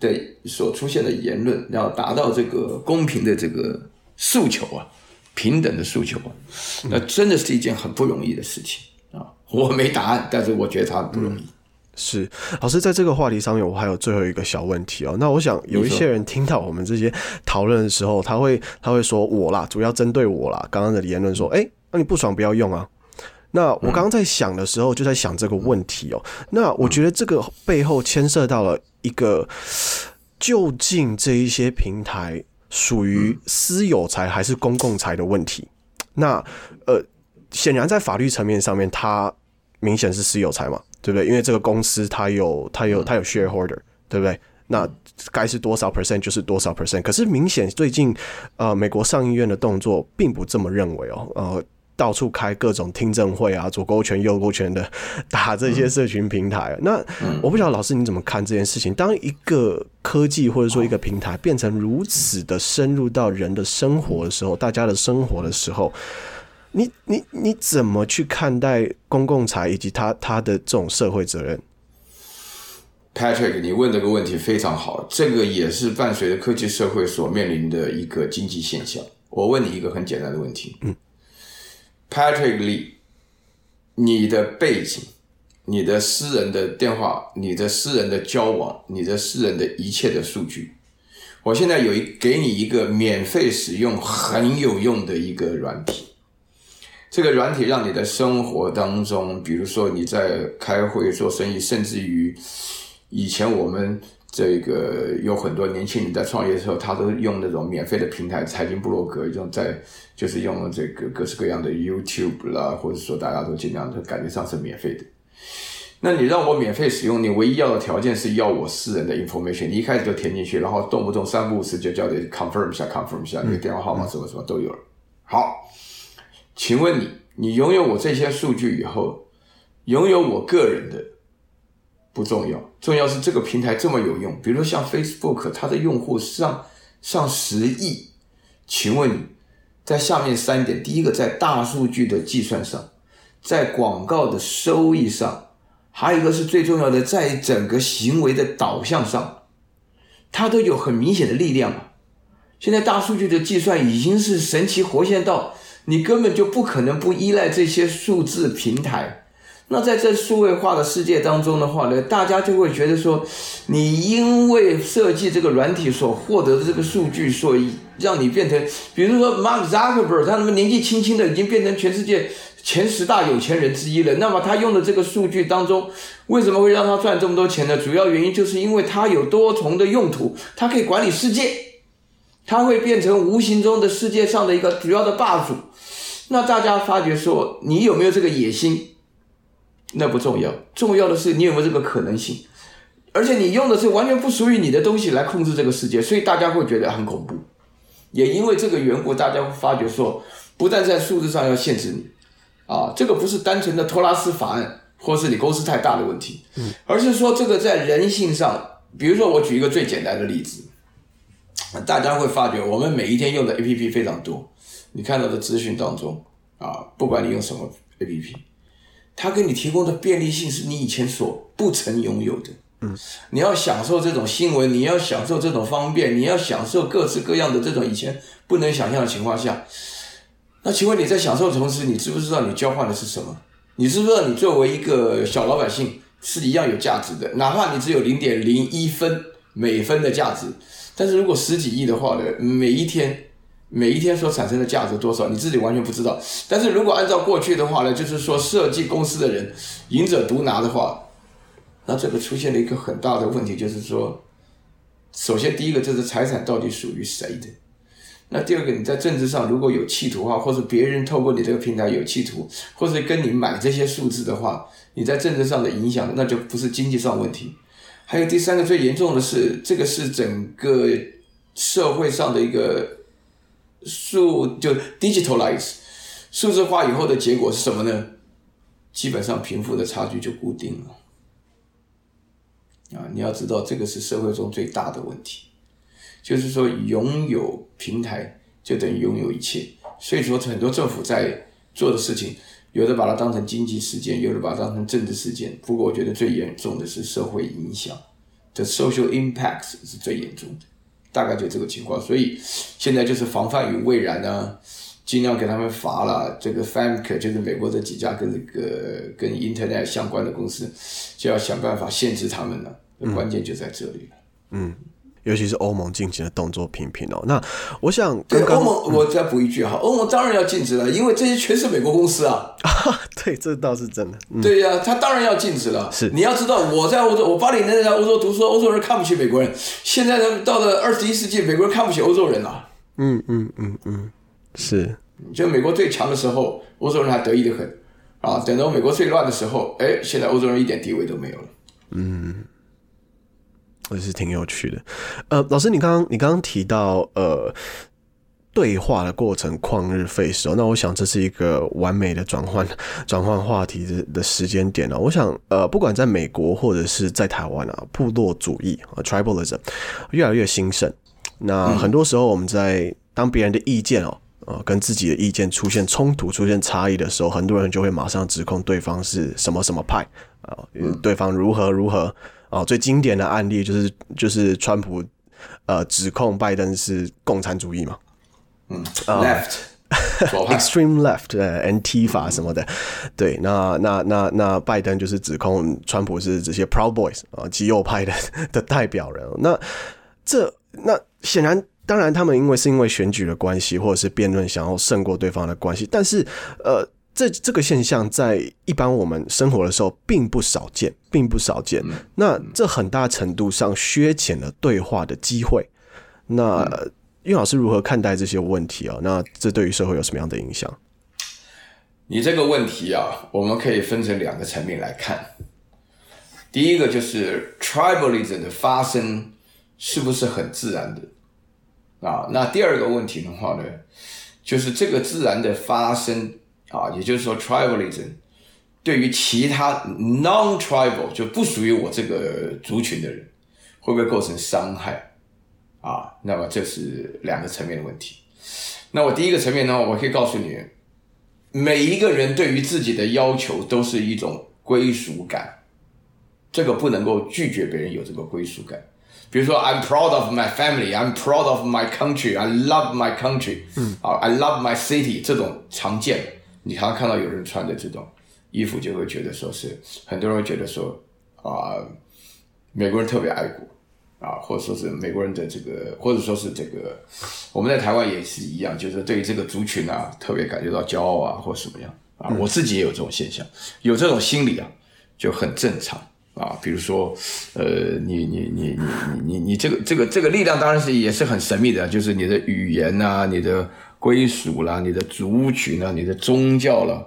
的所出现的言论，然后达到这个公平的这个诉求啊，平等的诉求啊，那真的是一件很不容易的事情啊！我没答案，但是我觉得它很不容易。是老师，在这个话题上面，我还有最后一个小问题哦。那我想有一些人听到我们这些讨论的时候，他会他会说我啦，主要针对我啦。刚刚的言论说，哎，那你不爽不要用啊。那我刚刚在想的时候，就在想这个问题哦。那我觉得这个背后牵涉到了一个，究竟这一些平台属于私有财还是公共财的问题。那呃，显然在法律层面上面，它明显是私有财嘛，对不对？因为这个公司它有它有它有 shareholder，对不对？那该是多少 percent 就是多少 percent。可是明显最近呃，美国上议院的动作并不这么认为哦，呃。到处开各种听证会啊，左勾拳右勾拳的打这些社群平台。嗯、那我不晓得老师你怎么看这件事情？当一个科技或者说一个平台变成如此的深入到人的生活的时候，大家的生活的时候，你你你怎么去看待公共财以及他他的这种社会责任？Patrick，你问这个问题非常好，这个也是伴随着科技社会所面临的一个经济现象。我问你一个很简单的问题，嗯。Patrick Lee，你的背景、你的私人的电话、你的私人的交往、你的私人的一切的数据，我现在有一给你一个免费使用很有用的一个软体。这个软体让你的生活当中，比如说你在开会做生意，甚至于以前我们。这个有很多年轻人在创业的时候，他都用那种免费的平台，财经部落格，用在就是用这个各式各样的 YouTube 啦，或者说大家都尽量的感觉上是免费的。那你让我免费使用，你唯一要的条件是要我私人的 information，你一开始就填进去，然后动不动三不五时就叫你 confirm 一下，confirm 一下，你的电话号码什么什么都有了。好，请问你，你拥有我这些数据以后，拥有我个人的？不重要，重要是这个平台这么有用。比如说像 Facebook，它的用户上上十亿。请问你，在下面三点：第一个，在大数据的计算上，在广告的收益上，还有一个是最重要的，在整个行为的导向上，它都有很明显的力量。现在大数据的计算已经是神奇活现到，你根本就不可能不依赖这些数字平台。那在这数位化的世界当中的话呢，大家就会觉得说，你因为设计这个软体所获得的这个数据，所以让你变成，比如说 Mark Zuckerberg，他那么年纪轻轻的已经变成全世界前十大有钱人之一了。那么他用的这个数据当中，为什么会让他赚这么多钱呢？主要原因就是因为他有多重的用途，他可以管理世界，他会变成无形中的世界上的一个主要的霸主。那大家发觉说，你有没有这个野心？那不重要，重要的是你有没有这个可能性，而且你用的是完全不属于你的东西来控制这个世界，所以大家会觉得很恐怖。也因为这个缘故，大家会发觉说，不但在数字上要限制你，啊，这个不是单纯的托拉斯法案，或是你公司太大的问题，嗯，而是说这个在人性上，比如说我举一个最简单的例子，大家会发觉我们每一天用的 APP 非常多，你看到的资讯当中啊，不管你用什么 APP，它给你提供的便利性是你以前所不曾拥有的。嗯，你要享受这种新闻，你要享受这种方便，你要享受各式各样的这种以前不能想象的情况下，那请问你在享受的同时，你知不知道你交换的是什么？你知不知道你作为一个小老百姓是一样有价值的？哪怕你只有零点零一分每分的价值，但是如果十几亿的话呢，每一天每一天所产生的价值多少，你自己完全不知道。但是如果按照过去的话呢，就是说设计公司的人赢者独拿的话。那这个出现了一个很大的问题，就是说，首先第一个就是财产到底属于谁的？那第二个，你在政治上如果有企图的话，或者别人透过你这个平台有企图，或者跟你买这些数字的话，你在政治上的影响，那就不是经济上问题。还有第三个最严重的是，这个是整个社会上的一个数就 digitalize 数字化以后的结果是什么呢？基本上贫富的差距就固定了。啊，你要知道，这个是社会中最大的问题，就是说，拥有平台就等于拥有一切。所以说，很多政府在做的事情，有的把它当成经济事件，有的把它当成政治事件。不过，我觉得最严重的是社会影响的 social impacts 是最严重的，大概就这个情况。所以现在就是防范于未然呢。尽量给他们罚了。这个 Famke 就是美国这几家跟这个跟 Internet 相关的公司，就要想办法限制他们了。关键就在这里了。嗯，尤其是欧盟进行的动作频频哦。那我想刚刚，对欧盟，我再补一句哈，欧盟当然要禁止了，因为这些全是美国公司啊。啊 对，这倒是真的。嗯、对呀、啊，他当然要禁止了。是，你要知道，我在欧洲，我八零年代在欧洲读书，欧洲人看不起美国人。现在呢，到了二十一世纪，美国人看不起欧洲人了。嗯嗯嗯嗯。是，就美国最强的时候，欧洲人还得意的很，啊，等到美国最乱的时候，哎，现在欧洲人一点地位都没有了。嗯，这是挺有趣的。呃，老师，你刚刚你刚刚提到呃，对话的过程旷日费时，那我想这是一个完美的转换 转换话题的的时间点呢。我想呃，不管在美国或者是在台湾啊，部落主义啊，tribalism 越来越兴盛。那很多时候我们在当别人的意见哦。呃，跟自己的意见出现冲突、出现差异的时候，很多人就会马上指控对方是什么什么派啊，对方如何如何啊。最经典的案例就是就是川普呃指控拜登是共产主义嘛，嗯，left，extreme left，呃，Antifa 什么的，对，那那那那拜登就是指控川普是这些 Proud Boys 啊，极右派的的代表人。那这那显然。当然，他们因为是因为选举的关系，或者是辩论想要胜过对方的关系，但是，呃，这这个现象在一般我们生活的时候并不少见，并不少见。那这很大程度上削减了对话的机会。那韵老师如何看待这些问题啊？那这对于社会有什么样的影响？你这个问题啊，我们可以分成两个层面来看。第一个就是 tribalism 的发生是不是很自然的？啊，那第二个问题的话呢，就是这个自然的发生啊，也就是说，tribalism 对于其他 non-tribal 就不属于我这个族群的人，会不会构成伤害？啊，那么这是两个层面的问题。那我第一个层面呢，我可以告诉你，每一个人对于自己的要求都是一种归属感，这个不能够拒绝别人有这个归属感。比如说，I'm proud of my family, I'm proud of my country, I love my country，嗯，啊，I love my city，这种常见，你常常看到有人穿的这种衣服，就会觉得说是很多人会觉得说啊，美国人特别爱国啊，或者说是美国人的这个，或者说是这个，我们在台湾也是一样，就是对于这个族群啊，特别感觉到骄傲啊，或什么样啊，我自己也有这种现象，有这种心理啊，就很正常。啊，比如说，呃，你你你你你你你这个这个这个力量当然是也是很神秘的，就是你的语言呐、啊，你的归属啦，你的族群啊，你的宗教啦，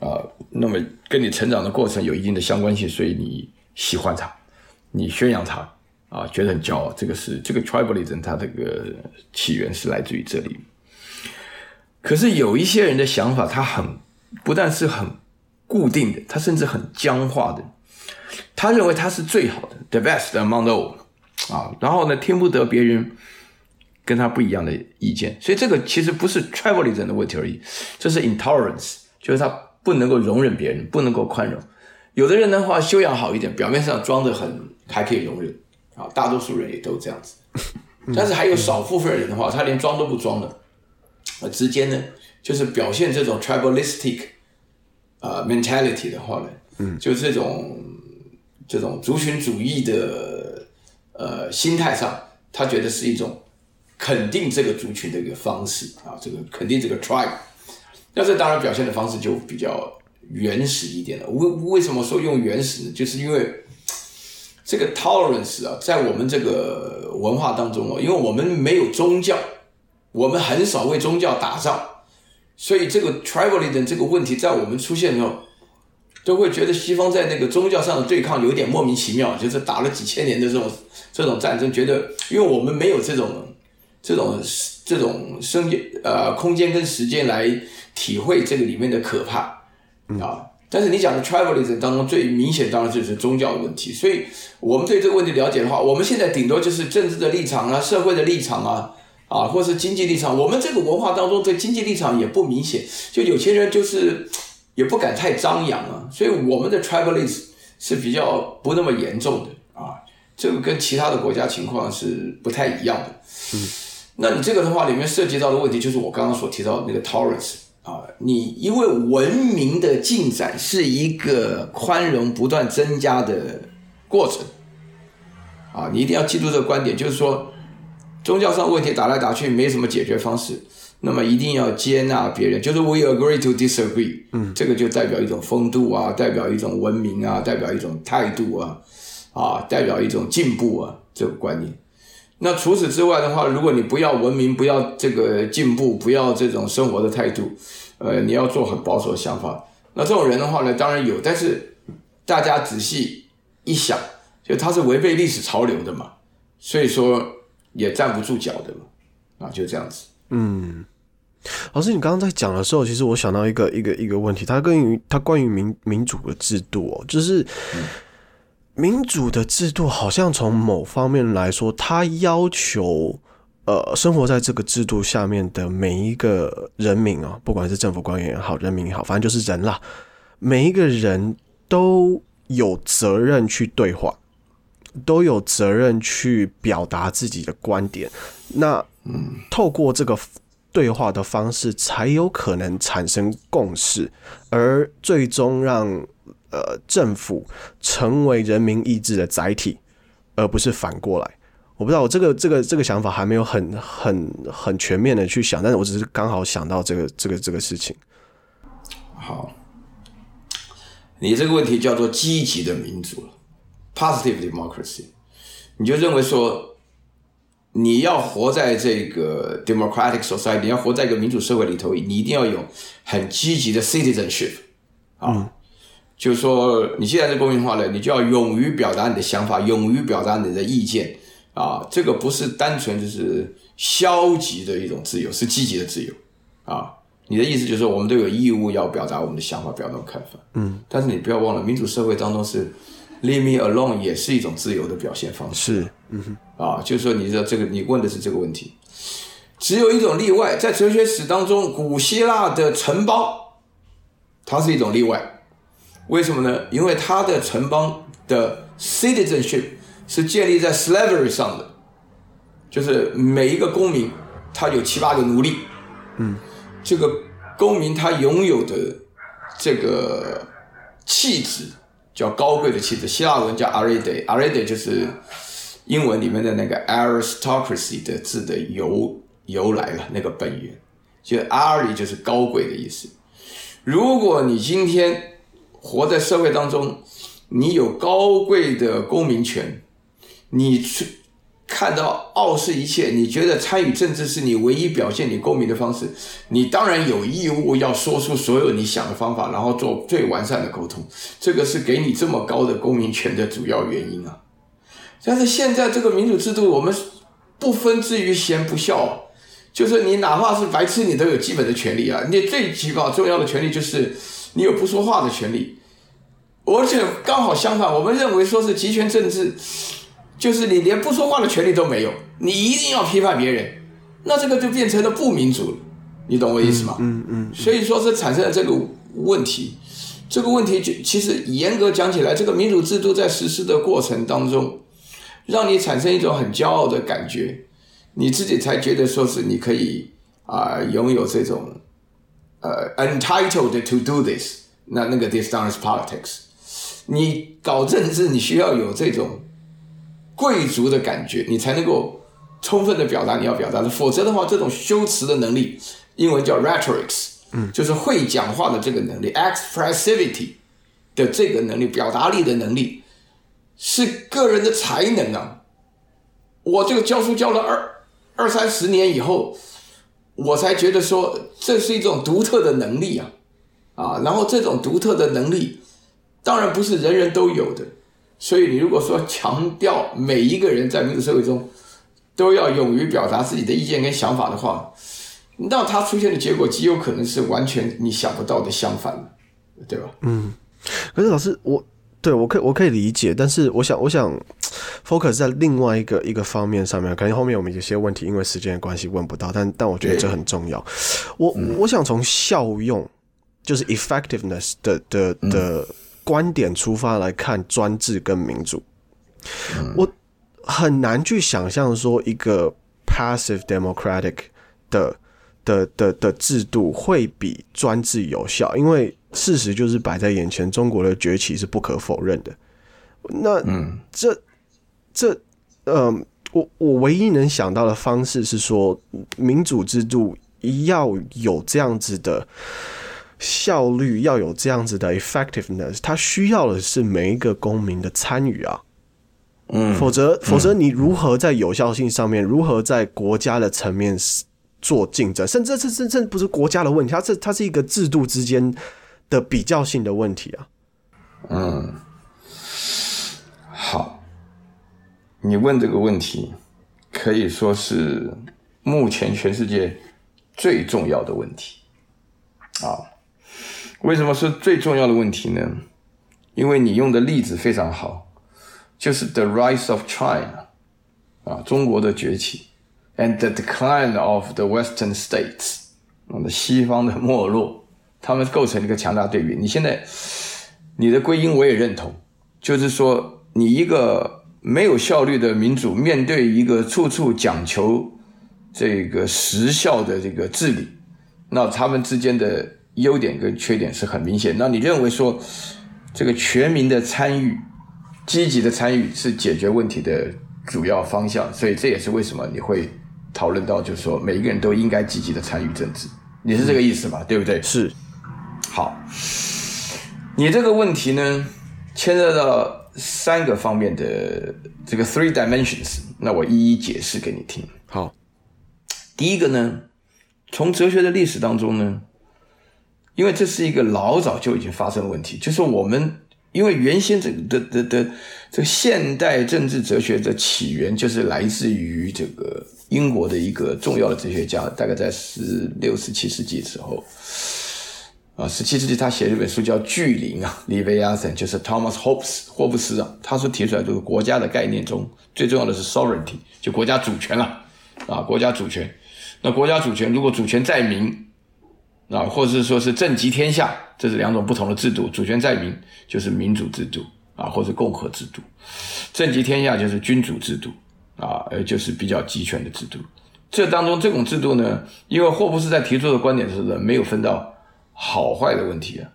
啊，那么跟你成长的过程有一定的相关性，所以你喜欢它，你宣扬它，啊，觉得很骄傲。这个是这个 tribalism 它这个起源是来自于这里。可是有一些人的想法，他很不但是很固定的，他甚至很僵化的。他认为他是最好的，the best among all，啊，然后呢，听不得别人跟他不一样的意见。所以这个其实不是 tribalism 的问题而已，这是 intolerance，就是他不能够容忍别人，不能够宽容。有的人的话修养好一点，表面上装得很还可以容忍啊，大多数人也都这样子。但是还有少部分人的话，他连装都不装的，呃，直接呢就是表现这种 tribalistic 啊、呃、mentality 的话呢，嗯，就是这种这种族群主义的呃心态上，他觉得是一种肯定这个族群的一个方式啊，这个肯定这个 tribe，那这当然表现的方式就比较。原始一点了，为为什么说用原始呢？就是因为这个 tolerance 啊，在我们这个文化当中哦，因为我们没有宗教，我们很少为宗教打仗，所以这个 tribalism 这个问题在我们出现的时候，都会觉得西方在那个宗教上的对抗有点莫名其妙，就是打了几千年的这种这种战争，觉得因为我们没有这种这种这种生呃空间跟时间来体会这个里面的可怕。啊，但是你讲的 travelism 当中最明显当然就是宗教的问题，所以我们对这个问题了解的话，我们现在顶多就是政治的立场啊、社会的立场啊，啊，或是经济立场。我们这个文化当中对经济立场也不明显，就有些人就是也不敢太张扬啊，所以我们的 travelism 是比较不那么严重的啊，这个跟其他的国家情况是不太一样的。嗯，那你这个的话里面涉及到的问题就是我刚刚所提到的那个 tolerance。啊，你因为文明的进展是一个宽容不断增加的过程，啊，你一定要记住这个观点，就是说，宗教上问题打来打去没什么解决方式，那么一定要接纳别人，就是 we agree to disagree，嗯，这个就代表一种风度啊，代表一种文明啊，代表一种态度啊，啊，代表一种进步啊，这个观念。那除此之外的话，如果你不要文明，不要这个进步，不要这种生活的态度，呃，你要做很保守的想法，那这种人的话呢，当然有，但是大家仔细一想，就他是违背历史潮流的嘛，所以说也站不住脚的嘛，啊，就这样子。嗯，老师，你刚刚在讲的时候，其实我想到一个一个一个问题，它关于它关于民民主的制度哦，就是。嗯民主的制度好像从某方面来说，它要求呃生活在这个制度下面的每一个人民啊，不管是政府官员也好，人民也好，反正就是人啦，每一个人都有责任去对话，都有责任去表达自己的观点。那嗯，透过这个对话的方式，才有可能产生共识，而最终让。呃，政府成为人民意志的载体，而不是反过来。我不知道，我这个这个这个想法还没有很很很全面的去想，但是我只是刚好想到这个这个这个事情。好，你这个问题叫做积极的民主 （positive democracy）。你就认为说，你要活在这个 democratic society，你要活在一个民主社会里头，你一定要有很积极的 citizenship 啊。就是说，你现在是公民化了，你就要勇于表达你的想法，勇于表达你的意见啊！这个不是单纯就是消极的一种自由，是积极的自由啊！你的意思就是说，我们都有义务要表达我们的想法，表达看法。嗯。但是你不要忘了，民主社会当中是 leave me alone 也是一种自由的表现方式。是。嗯哼。啊，就是说，你知道这个，你问的是这个问题。只有一种例外，在哲学史当中，古希腊的城邦，它是一种例外。为什么呢？因为他的城邦的 citizenship 是建立在 slavery 上的，就是每一个公民他有七八个奴隶，嗯，这个公民他拥有的这个气质叫高贵的气质，希腊文叫 arete，arete 就是英文里面的那个 aristocracy 的字的由由来了，那个本源，就 ari 就是高贵的意思。如果你今天活在社会当中，你有高贵的公民权，你去看到傲视一切，你觉得参与政治是你唯一表现你公民的方式，你当然有义务要说出所有你想的方法，然后做最完善的沟通。这个是给你这么高的公民权的主要原因啊。但是现在这个民主制度，我们不分之于贤不孝，就是你哪怕是白痴，你都有基本的权利啊。你最起码重要的权利就是。你有不说话的权利，而且刚好相反，我们认为说是集权政治，就是你连不说话的权利都没有，你一定要批判别人，那这个就变成了不民主了。你懂我意思吗？嗯嗯。所以说是产生了这个问题。这个问题就其实严格讲起来，这个民主制度在实施的过程当中，让你产生一种很骄傲的感觉，你自己才觉得说是你可以啊、呃、拥有这种呃 entitled to do this。那那个 this is politics。你搞政治，你需要有这种贵族的感觉，你才能够充分的表达你要表达的，否则的话，这种修辞的能力，英文叫 rhetorics。嗯，就是会讲话的这个能力，expressivity 的这个能力，表达力的能力，是个人的才能啊。我这个教书教了二二三十年以后，我才觉得说这是一种独特的能力啊，啊，然后这种独特的能力，当然不是人人都有的。所以你如果说强调每一个人在民主社会中都要勇于表达自己的意见跟想法的话，那它出现的结果极有可能是完全你想不到的相反，对吧？嗯，可是老师，我对我可以我可以理解，但是我想我想 focus 在另外一个一个方面上面，可能后面我们有些问题因为时间的关系问不到，但但我觉得这很重要。我、嗯、我想从效用，就是 effectiveness 的的的观点出发来看专制跟民主，嗯、我很难去想象说一个 passive democratic 的。的的的制度会比专制有效，因为事实就是摆在眼前，中国的崛起是不可否认的。那嗯，这这呃，我我唯一能想到的方式是说，民主制度要有这样子的效率，要有这样子的 effectiveness，它需要的是每一个公民的参与啊。嗯，否则否则你如何在有效性上面，如何在国家的层面？做竞争，甚至这这这不是国家的问题，它这它是一个制度之间的比较性的问题啊。嗯，好，你问这个问题可以说是目前全世界最重要的问题啊。为什么是最重要的问题呢？因为你用的例子非常好，就是 The Rise of China 啊，中国的崛起。And the decline of the Western states，那么西方的没落，他们构成一个强大对比。你现在你的归因我也认同，就是说你一个没有效率的民主，面对一个处处讲求这个时效的这个治理，那他们之间的优点跟缺点是很明显。那你认为说这个全民的参与、积极的参与是解决问题的主要方向，所以这也是为什么你会。讨论到就是说，每一个人都应该积极的参与政治，你是这个意思吧？对不对？是。好，你这个问题呢，牵涉到三个方面的这个 three dimensions，那我一一解释给你听。好，第一个呢，从哲学的历史当中呢，因为这是一个老早就已经发生的问题，就是我们。因为原先这个的的的这个现代政治哲学的起源，就是来自于这个英国的一个重要的哲学家，大概在十六、十七世纪的时候，啊，十七世纪他写了一本书叫《巨灵》啊，Leviathan，就是 Thomas Hobbes 霍布斯啊，他说提出来这个国家的概念中最重要的是 sovereignty，就国家主权了，啊，国家主权，那国家主权如果主权在民。啊，或者是说是政及天下，这是两种不同的制度。主权在民就是民主制度啊，或者共和制度；政及天下就是君主制度啊，而就是比较集权的制度。这当中这种制度呢，因为霍布斯在提出的观点是呢，没有分到好坏的问题啊，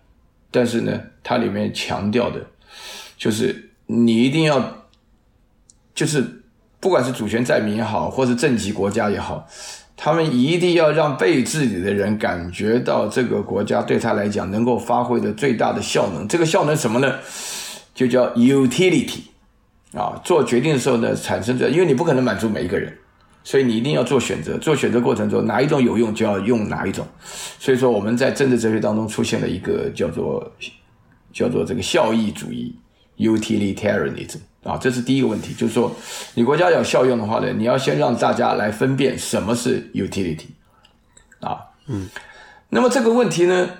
但是呢，它里面强调的，就是你一定要，就是不管是主权在民也好，或是政及国家也好。他们一定要让被治理的人感觉到这个国家对他来讲能够发挥的最大的效能。这个效能什么呢？就叫 utility 啊。做决定的时候呢，产生的，因为你不可能满足每一个人，所以你一定要做选择。做选择过程中，哪一种有用就要用哪一种。所以说，我们在政治哲学当中出现了一个叫做叫做这个效益主义 utilitarianism。啊，这是第一个问题，就是说，你国家要效用的话呢，你要先让大家来分辨什么是 utility，啊，嗯，那么这个问题呢，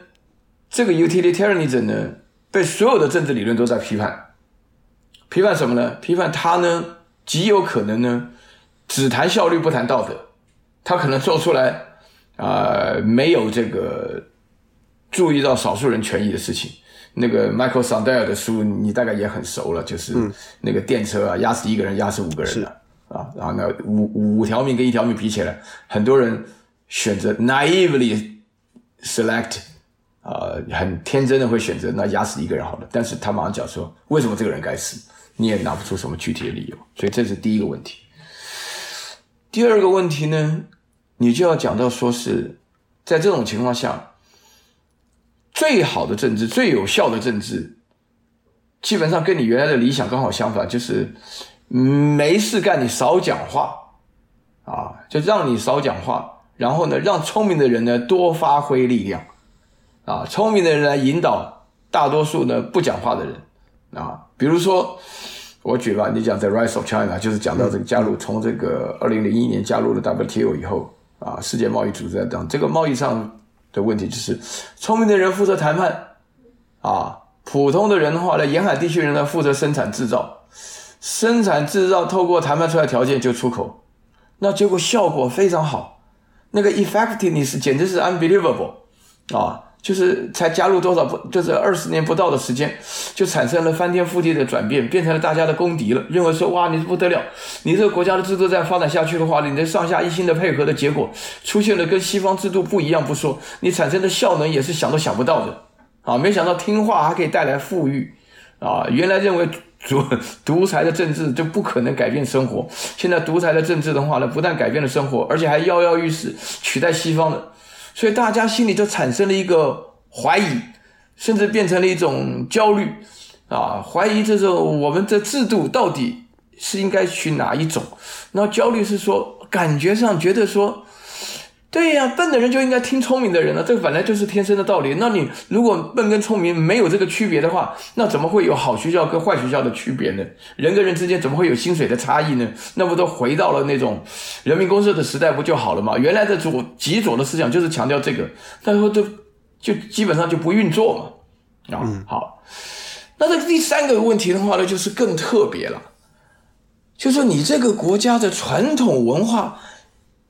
这个 utilitarianism 呢，被所有的政治理论都在批判，批判什么呢？批判它呢，极有可能呢，只谈效率不谈道德，他可能做出来啊、呃、没有这个注意到少数人权益的事情。那个 Michael Sandel 的书你大概也很熟了，就是那个电车啊压死一个人压死五个人的啊，然后那五五条命跟一条命比起来，很多人选择 naively select 啊、呃，很天真的会选择那压死一个人好了，但是他马上讲说为什么这个人该死，你也拿不出什么具体的理由，所以这是第一个问题。第二个问题呢，你就要讲到说是在这种情况下。最好的政治，最有效的政治，基本上跟你原来的理想刚好相反，就是没事干，你少讲话啊，就让你少讲话，然后呢，让聪明的人呢多发挥力量啊，聪明的人来引导大多数呢不讲话的人啊，比如说我举吧，你讲 The Rise of China，就是讲到这个加入，从这个二零零一年加入了 WTO 以后啊，世界贸易组织在当这个贸易上。的问题就是，聪明的人负责谈判，啊，普通的人的话呢，沿海地区人呢负责生产制造，生产制造透过谈判出来条件就出口，那结果效果非常好，那个 effectiveness 简直是 unbelievable，啊。就是才加入多少不，就是二十年不到的时间，就产生了翻天覆地的转变，变成了大家的公敌了。认为说哇，你不得了，你这个国家的制度再发展下去的话，你的上下一心的配合的结果，出现了跟西方制度不一样不说，你产生的效能也是想都想不到的啊！没想到听话还可以带来富裕啊！原来认为独独裁的政治就不可能改变生活，现在独裁的政治的话呢，不但改变了生活，而且还跃跃欲试，取代西方的。所以大家心里就产生了一个怀疑，甚至变成了一种焦虑，啊，怀疑这种我们的制度到底是应该取哪一种？那焦虑是说，感觉上觉得说。对呀，笨的人就应该听聪明的人了，这个本来就是天生的道理。那你如果笨跟聪明没有这个区别的话，那怎么会有好学校跟坏学校的区别呢？人跟人之间怎么会有薪水的差异呢？那不都回到了那种人民公社的时代不就好了吗？原来的左极左的思想就是强调这个，但是就就基本上就不运作嘛。啊、嗯，好，那这第三个问题的话呢，就是更特别了，就是说你这个国家的传统文化。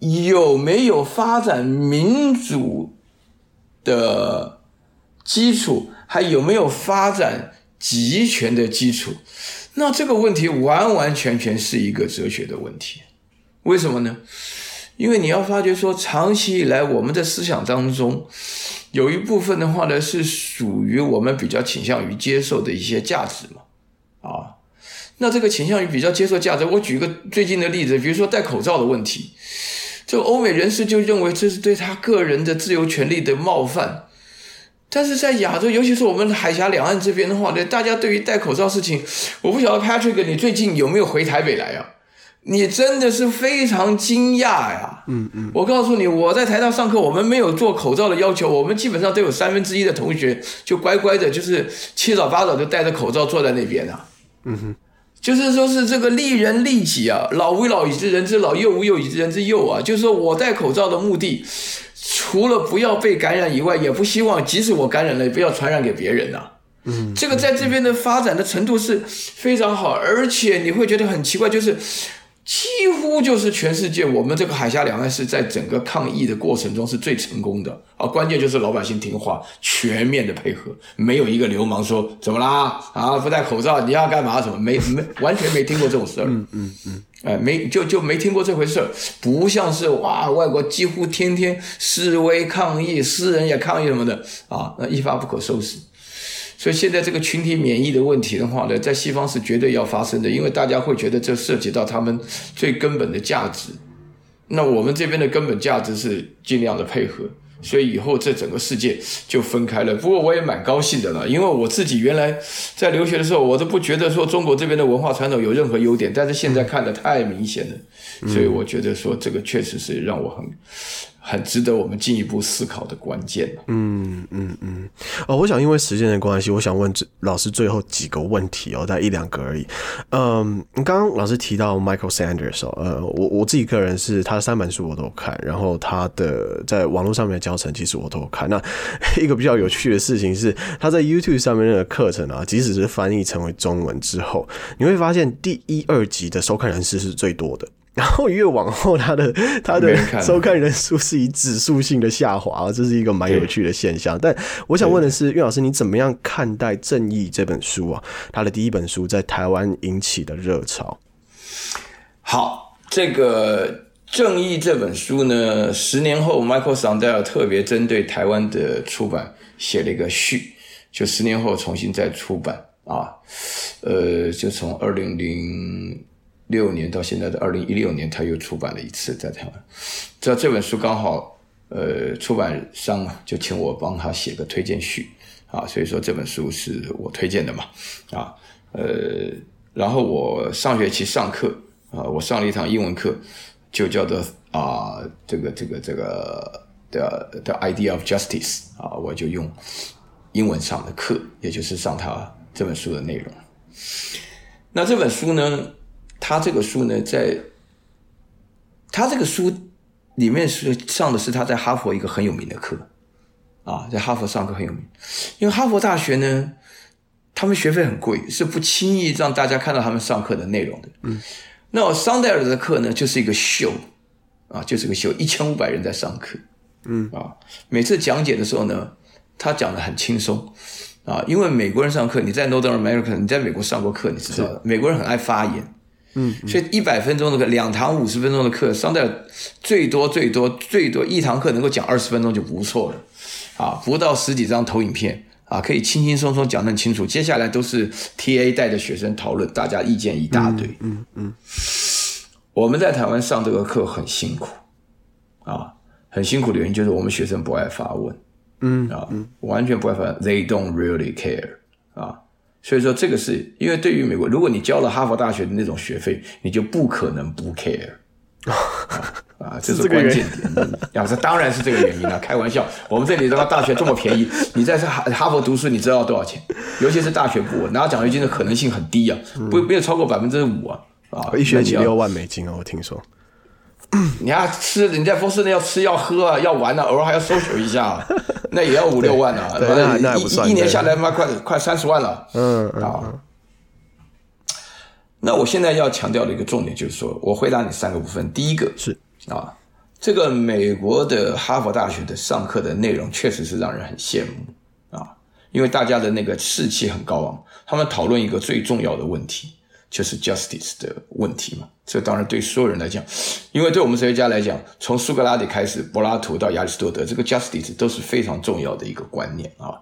有没有发展民主的基础？还有没有发展集权的基础？那这个问题完完全全是一个哲学的问题。为什么呢？因为你要发觉说，长期以来我们的思想当中，有一部分的话呢，是属于我们比较倾向于接受的一些价值嘛。啊，那这个倾向于比较接受价值，我举一个最近的例子，比如说戴口罩的问题。这个欧美人士就认为这是对他个人的自由权利的冒犯，但是在亚洲，尤其是我们海峡两岸这边的话呢，大家对于戴口罩事情，我不晓得 Patrick，你最近有没有回台北来啊？你真的是非常惊讶呀！嗯嗯，我告诉你，我在台大上课，我们没有做口罩的要求，我们基本上都有三分之一的同学就乖乖的，就是七早八早就戴着口罩坐在那边啊。嗯哼。就是说，是这个利人利己啊，老吾老以及人之老，幼吾幼以及人之幼啊。就是说我戴口罩的目的，除了不要被感染以外，也不希望即使我感染了，也不要传染给别人呐、啊。嗯，这个在这边的发展的程度是非常好，而且你会觉得很奇怪，就是。几乎就是全世界，我们这个海峡两岸是在整个抗疫的过程中是最成功的啊！关键就是老百姓听话，全面的配合，没有一个流氓说怎么啦啊？不戴口罩你要干嘛？什么没没完全没听过这种事儿，嗯嗯嗯，哎，没就就没听过这回事儿，不像是哇，外国几乎天天示威抗议，私人也抗议什么的啊，那一发不可收拾。所以现在这个群体免疫的问题的话呢，在西方是绝对要发生的，因为大家会觉得这涉及到他们最根本的价值。那我们这边的根本价值是尽量的配合，所以以后这整个世界就分开了。不过我也蛮高兴的了，因为我自己原来在留学的时候，我都不觉得说中国这边的文化传统有任何优点，但是现在看得太明显了，所以我觉得说这个确实是让我很。很值得我们进一步思考的关键。嗯嗯嗯。哦，我想因为时间的关系，我想问老师最后几个问题哦，大概一两个而已。嗯，刚刚老师提到 Michael Sanders 哦，呃，我我自己个人是他的三本书我都有看，然后他的在网络上面的教程其实我都有看。那一个比较有趣的事情是，他在 YouTube 上面的课程啊，即使是翻译成为中文之后，你会发现第一二集的收看人次是最多的。然后越往后，他的他的收看人数是以指数性的下滑，这是一个蛮有趣的现象。但我想问的是，岳老师，你怎么样看待《正义》这本书啊？他的第一本书在台湾引起的热潮。好，这个《正义》这本书呢，十年后，Michael Sandel 特别针对台湾的出版写了一个序，就十年后重新再出版啊，呃，就从二零零。六年到现在的二零一六年，他又出版了一次在台湾。这这本书刚好，呃，出版商就请我帮他写个推荐序啊，所以说这本书是我推荐的嘛，啊，呃，然后我上学期上课啊，我上了一堂英文课，就叫做啊，这个这个这个的的 Idea of Justice 啊，我就用英文上的课，也就是上他这本书的内容。那这本书呢？他这个书呢，在他这个书里面是上的是他在哈佛一个很有名的课啊，在哈佛上课很有名，因为哈佛大学呢，他们学费很贵，是不轻易让大家看到他们上课的内容的。嗯，那桑德尔的课呢，就是一个秀啊，就是个秀，一千五百人在上课，嗯啊，每次讲解的时候呢，他讲的很轻松啊，因为美国人上课，你在 Northern America，你在美国上过课，你知道的，美国人很爱发言。嗯，所以一百分钟的课，两堂五十分钟的课，桑德尔最多最多最多一堂课能够讲二十分钟就不错了，啊，不到十几张投影片啊，可以轻轻松松讲得很清楚。接下来都是 TA 带着学生讨论，大家意见一大堆。嗯嗯，嗯，我们在台湾上这个课很辛苦，啊，很辛苦的原因就是我们学生不爱发问，嗯啊，完全不爱发问，They don't really care，啊。所以说，这个是因为对于美国，如果你交了哈佛大学的那种学费，你就不可能不 care 啊，啊，这是关键点。要这当然是这个原因了，开玩笑。我们这里的大学这么便宜，你在哈哈佛读书，你知道多少钱？尤其是大学部拿奖学金的可能性很低啊，不没有超过百分之五啊啊，一学期六万美金啊，我听说。你要吃，你在波士顿要吃要喝啊，要玩啊，偶尔还要 social 一下，啊，那也要五六万啊，对，对那那不算，一一年下来妈快快三十万了。嗯啊，那我现在要强调的一个重点就是说，我回答你三个部分。第一个是啊，这个美国的哈佛大学的上课的内容确实是让人很羡慕啊，因为大家的那个士气很高昂，他们讨论一个最重要的问题。就是 justice 的问题嘛，这当然对所有人来讲，因为对我们哲学家来讲，从苏格拉底开始，柏拉图到亚里士多德，这个 justice 都是非常重要的一个观念啊。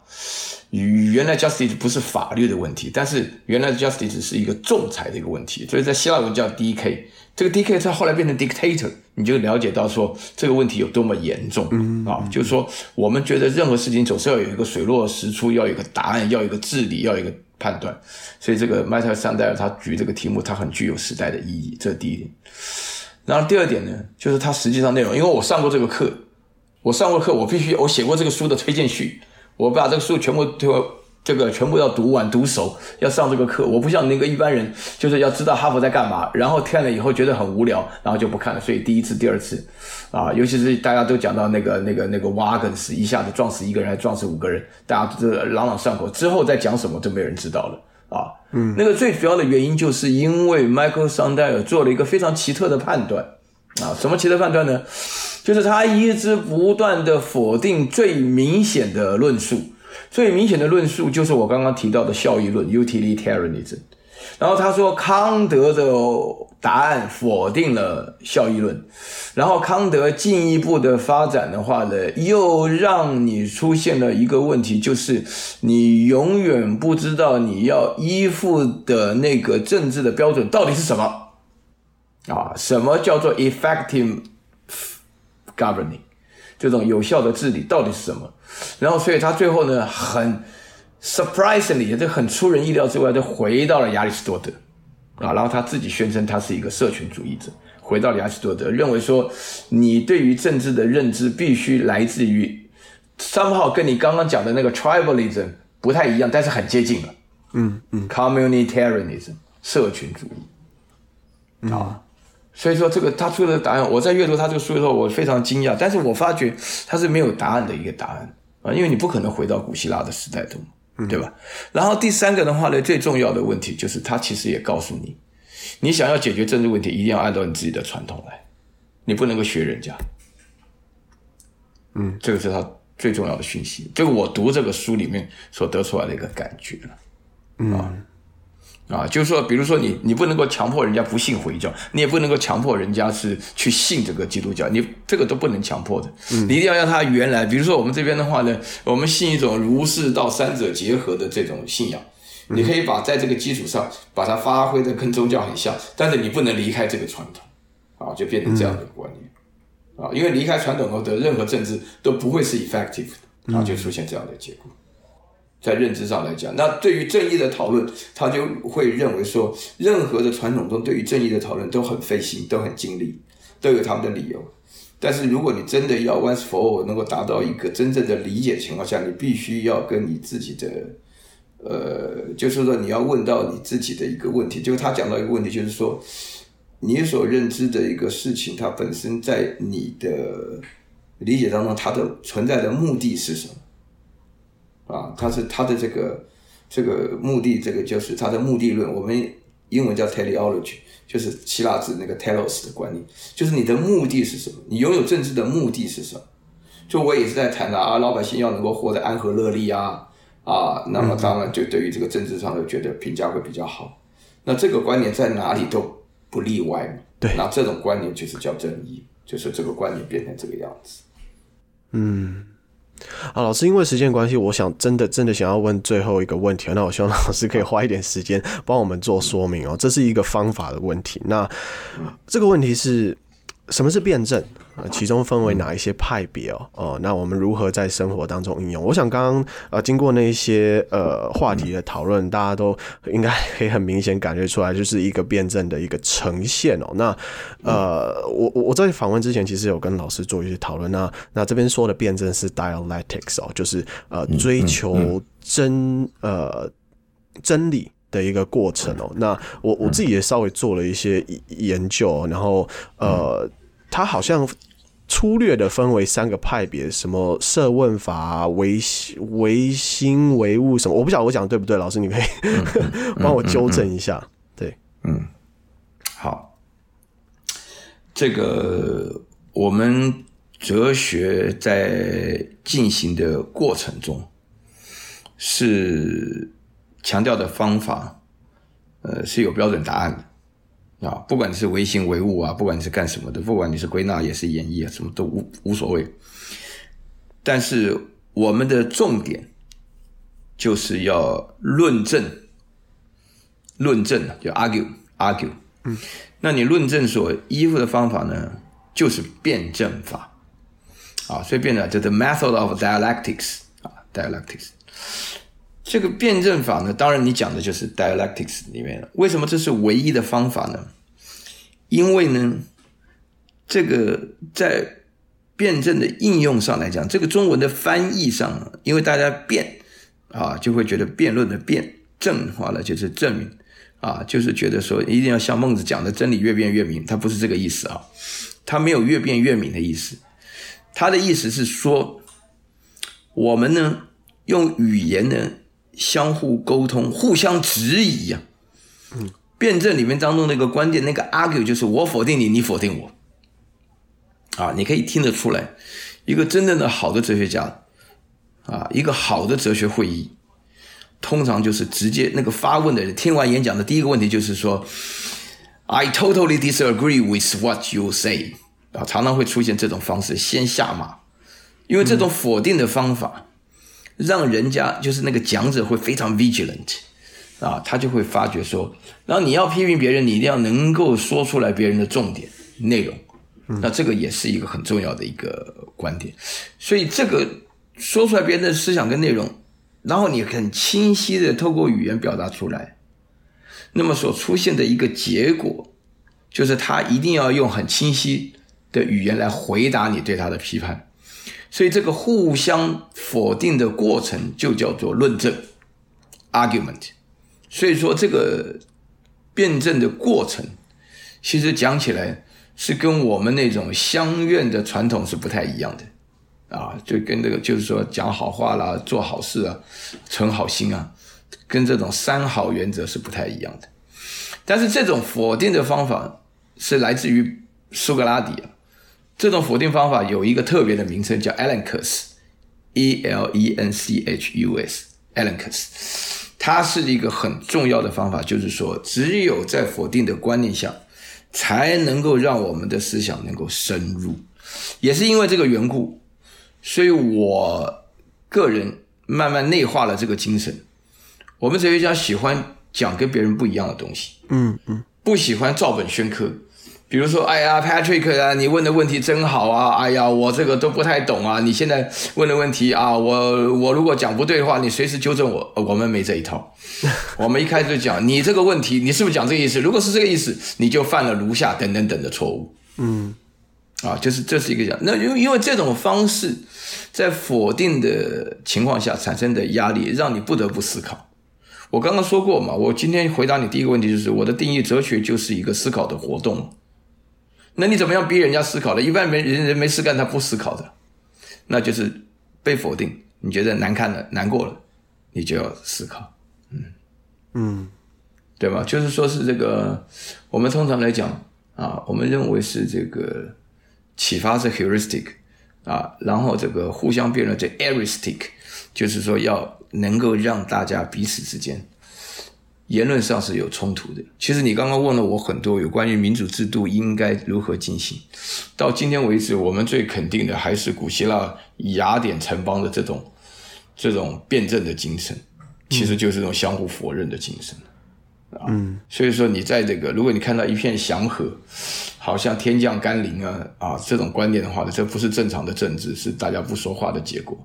与原来 justice 不是法律的问题，但是原来 justice 是一个仲裁的一个问题，所以在希腊文叫 DK，这个 DK 它后来变成 dictator，你就了解到说这个问题有多么严重啊。就是说，我们觉得任何事情总是要有一个水落石出，要有一个答案，要有一个治理，要有一个。判断，所以这个迈特尔桑德尔他举这个题目，他很具有时代的意义，这是第一点。然后第二点呢，就是他实际上内容，因为我上过这个课，我上过课，我必须我写过这个书的推荐序，我把这个书全部推。这个全部要读完读熟，要上这个课。我不像那个一般人，就是要知道哈佛在干嘛，然后看了以后觉得很无聊，然后就不看了。所以第一次、第二次，啊，尤其是大家都讲到那个、那个、那个 wagons 一下子撞死一个人，还撞死五个人，大家都朗朗上口。之后再讲什么都没人知道了啊。嗯，那个最主要的原因就是因为 Michael Sandel 做了一个非常奇特的判断啊。什么奇特判断呢？就是他一直不断的否定最明显的论述。最明显的论述就是我刚刚提到的效益论 （utilitarianism）。然后他说康德的答案否定了效益论，然后康德进一步的发展的话呢，又让你出现了一个问题，就是你永远不知道你要依附的那个政治的标准到底是什么啊？什么叫做 effective governing？这种有效的治理到底是什么？然后，所以他最后呢，很 surprisingly，这很出人意料之外，就回到了亚里士多德啊。然后他自己宣称他是一个社群主义者，回到了亚里士多德，认为说你对于政治的认知必须来自于 somehow 跟你刚刚讲的那个 tribalism 不太一样，但是很接近了。嗯嗯，communitarianism 社群主义啊。嗯所以说，这个他出的答案，我在阅读他这个书的时候，我非常惊讶。但是我发觉他是没有答案的一个答案啊，因为你不可能回到古希腊的时代中，对吧？然后第三个的话呢，最重要的问题就是他其实也告诉你，你想要解决政治问题，一定要按照你自己的传统来，你不能够学人家。嗯，这个是他最重要的讯息。这个我读这个书里面所得出来的一个感觉了。嗯。啊啊，就是说，比如说你，你不能够强迫人家不信回教，你也不能够强迫人家是去信这个基督教，你这个都不能强迫的。嗯，你一定要让他原来，比如说我们这边的话呢，我们信一种儒释道三者结合的这种信仰，你可以把在这个基础上把它发挥的跟宗教很像，但是你不能离开这个传统，啊，就变成这样的观念，啊，因为离开传统后的任何政治都不会是 effective 的，然后就出现这样的结果。在认知上来讲，那对于正义的讨论，他就会认为说，任何的传统中对于正义的讨论都很费心，都很精力，都有他们的理由。但是如果你真的要 once for all 能够达到一个真正的理解情况下，你必须要跟你自己的，呃，就是说你要问到你自己的一个问题。就是他讲到一个问题，就是说，你所认知的一个事情，它本身在你的理解当中，它的存在的目的是什么？啊，他是他的这个这个目的，这个就是他的目的论。我们英文叫 teleology，就是希腊字那个 telos 的观念，就是你的目的是什么？你拥有政治的目的是什么？就我也是在谈的啊，老百姓要能够活得安和乐利啊啊，那么当然就对于这个政治上的觉得评价会比较好。那这个观念在哪里都不例外嘛。对，那这种观念就是叫正义，就是这个观念变成这个样子。嗯。啊，老师，因为时间关系，我想真的真的想要问最后一个问题，那我希望老师可以花一点时间帮我们做说明哦。这是一个方法的问题，那这个问题是。什么是辩证？其中分为哪一些派别哦？哦，那我们如何在生活当中应用？我想刚刚呃，经过那一些呃话题的讨论，大家都应该可以很明显感觉出来，就是一个辩证的一个呈现哦。那呃，我我在访问之前，其实有跟老师做一些讨论。那那这边说的辩证是 dialectics 哦，就是呃追求真呃真理的一个过程哦。那我我自己也稍微做了一些研究，然后呃。它好像粗略的分为三个派别，什么设问法、唯唯心唯物什么，我不晓得我讲的对不对，老师你可以帮我纠正一下。对，嗯，好，这个我们哲学在进行的过程中，是强调的方法，呃，是有标准答案的。啊，不管你是唯心唯物啊，不管你是干什么的，不管你是归纳也是演绎啊，什么都无无所谓。但是我们的重点就是要论证，论证就 argue argue。嗯，那你论证所依附的方法呢，就是辩证法。啊，所以辩证就 the method of dialectics 啊，dialectics。这个辩证法呢，当然你讲的就是 dialectics 里面了。为什么这是唯一的方法呢？因为呢，这个在辩证的应用上来讲，这个中文的翻译上，因为大家辩啊，就会觉得辩论的辩证化了就是证明啊，就是觉得说一定要像孟子讲的真理越辩越明，他不是这个意思啊，他没有越辩越明的意思，他的意思是说，我们呢用语言呢。相互沟通，互相质疑呀、嗯，辩证里面当中那个关键，那个 argue 就是我否定你，你否定我。啊，你可以听得出来，一个真正的好的哲学家，啊，一个好的哲学会议，通常就是直接那个发问的人听完演讲的第一个问题就是说，I totally disagree with what you say。啊，常常会出现这种方式，先下马，因为这种否定的方法。嗯让人家就是那个讲者会非常 vigilant 啊，他就会发觉说，然后你要批评别人，你一定要能够说出来别人的重点内容，那这个也是一个很重要的一个观点。所以这个说出来别人的思想跟内容，然后你很清晰的透过语言表达出来，那么所出现的一个结果，就是他一定要用很清晰的语言来回答你对他的批判。所以这个互相否定的过程就叫做论证 （argument）。所以说这个辩证的过程，其实讲起来是跟我们那种乡愿的传统是不太一样的啊，就跟这个就是说讲好话啦、做好事啊、存好心啊，跟这种三好原则是不太一样的。但是这种否定的方法是来自于苏格拉底啊。这种否定方法有一个特别的名称，叫 Elenchus，E L E N C H U S，Elenchus。它是一个很重要的方法，就是说，只有在否定的观念下，才能够让我们的思想能够深入。也是因为这个缘故，所以我个人慢慢内化了这个精神。我们哲学家喜欢讲跟别人不一样的东西，嗯嗯，不喜欢照本宣科。比如说，哎呀，Patrick 啊，你问的问题真好啊！哎呀，我这个都不太懂啊。你现在问的问题啊，我我如果讲不对的话，你随时纠正我。我们没这一套。我们一开始就讲，你这个问题，你是不是讲这个意思？如果是这个意思，你就犯了如下等等等的错误。嗯，啊，就是这是一个讲。那因为因为这种方式，在否定的情况下产生的压力，让你不得不思考。我刚刚说过嘛，我今天回答你第一个问题就是，我的定义，哲学就是一个思考的活动。那你怎么样逼人家思考的？一般没人人没事干，他不思考的，那就是被否定。你觉得难看了、难过了，你就要思考，嗯嗯，对吧？就是说是这个，我们通常来讲啊，我们认为是这个启发是 heuristic 啊，然后这个互相辩论这 eristic，就是说要能够让大家彼此之间。言论上是有冲突的。其实你刚刚问了我很多有关于民主制度应该如何进行。到今天为止，我们最肯定的还是古希腊雅典城邦的这种这种辩证的精神，其实就是这种相互否认的精神。嗯，所以说你在这个，如果你看到一片祥和，好像天降甘霖啊啊这种观念的话呢，这不是正常的政治，是大家不说话的结果。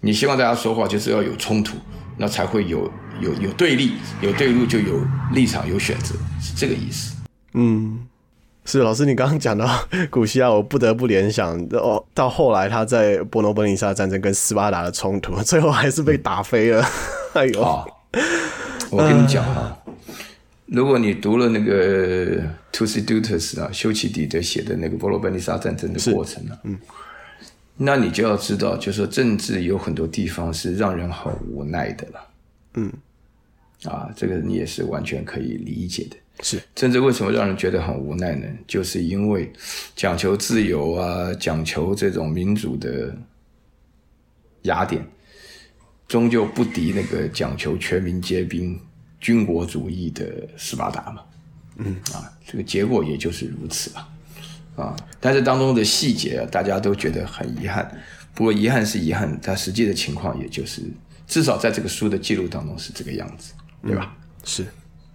你希望大家说话，就是要有冲突，那才会有有有对立，有对立就有立场，有选择，是这个意思。嗯，是老师，你刚刚讲到古希腊，我不得不联想哦，到后来他在伯罗奔尼撒战争跟斯巴达的冲突，最后还是被打飞了。嗯、哎呦，我跟你讲哈，呃、如果你读了那个 Thucydides 啊，修奇底德写的那个伯罗奔尼撒战争的过程啊，嗯。那你就要知道，就是说政治有很多地方是让人很无奈的了。嗯，啊，这个你也是完全可以理解的。是政治为什么让人觉得很无奈呢？就是因为讲求自由啊，讲求这种民主的雅典，终究不敌那个讲求全民皆兵、军国主义的斯巴达嘛。嗯，啊，这个结果也就是如此了。啊，但是当中的细节啊，大家都觉得很遗憾。不过遗憾是遗憾，但实际的情况也就是，至少在这个书的记录当中是这个样子，对吧？嗯，是。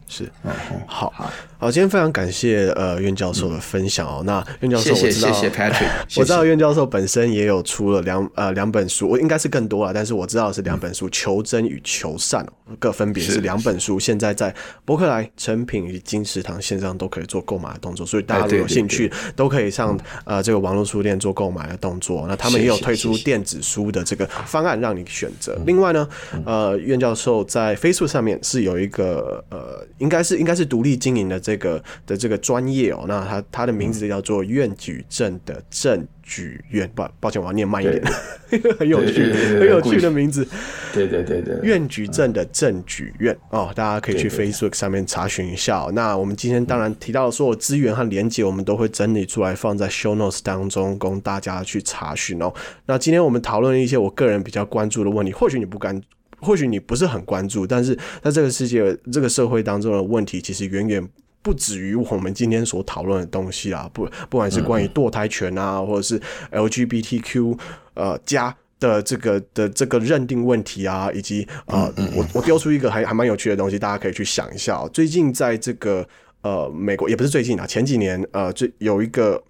是，嗯，好好好，今天非常感谢呃苑教授的分享哦。那苑教授，我知道，谢谢 Patrick，我知道苑教授本身也有出了两呃两本书，我应该是更多了，但是我知道是两本书，《求真与求善》各分别是两本书，现在在博客来、成品与金石堂线上都可以做购买的动作，所以大家如果有兴趣，都可以上呃这个网络书店做购买的动作。那他们也有推出电子书的这个方案让你选择。另外呢，呃苑教授在 Facebook 上面是有一个呃。应该是应该是独立经营的这个的这个专业哦，那他他的名字叫做院举证的证举院，抱抱歉，我要念慢一点，很有趣很有趣的名字，对对对对，院举证的证举院哦，大家可以去 Facebook 上面查询一下哦。那我们今天当然提到的所有资源和连接，我们都会整理出来放在 Show Notes 当中，供大家去查询哦。那今天我们讨论了一些我个人比较关注的问题，或许你不敢。或许你不是很关注，但是在这个世界、这个社会当中的问题，其实远远不止于我们今天所讨论的东西啊！不，不管是关于堕胎权啊，或者是 LGBTQ 呃加的这个的这个认定问题啊，以及呃，我我丢出一个还还蛮有趣的东西，大家可以去想一下喔。最近在这个呃美国，也不是最近啊，前几年呃，最有一个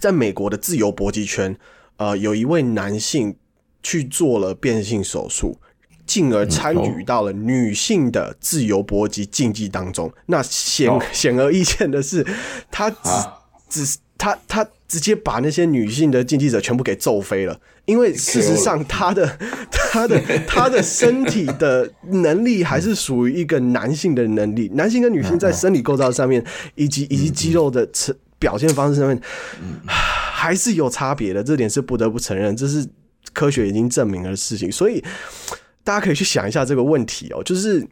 在美国的自由搏击圈，呃，有一位男性去做了变性手术。进而参与到了女性的自由搏击竞技当中。那显显而易见的是，他只只他他直接把那些女性的竞技者全部给揍飞了。因为事实上，他的他的 他的身体的能力还是属于一个男性的能力。男性跟女性在生理构造上面，以及以及肌肉的表现方式上面，还是有差别的。这点是不得不承认，这是科学已经证明了的事情。所以。大家可以去想一下这个问题哦，就是，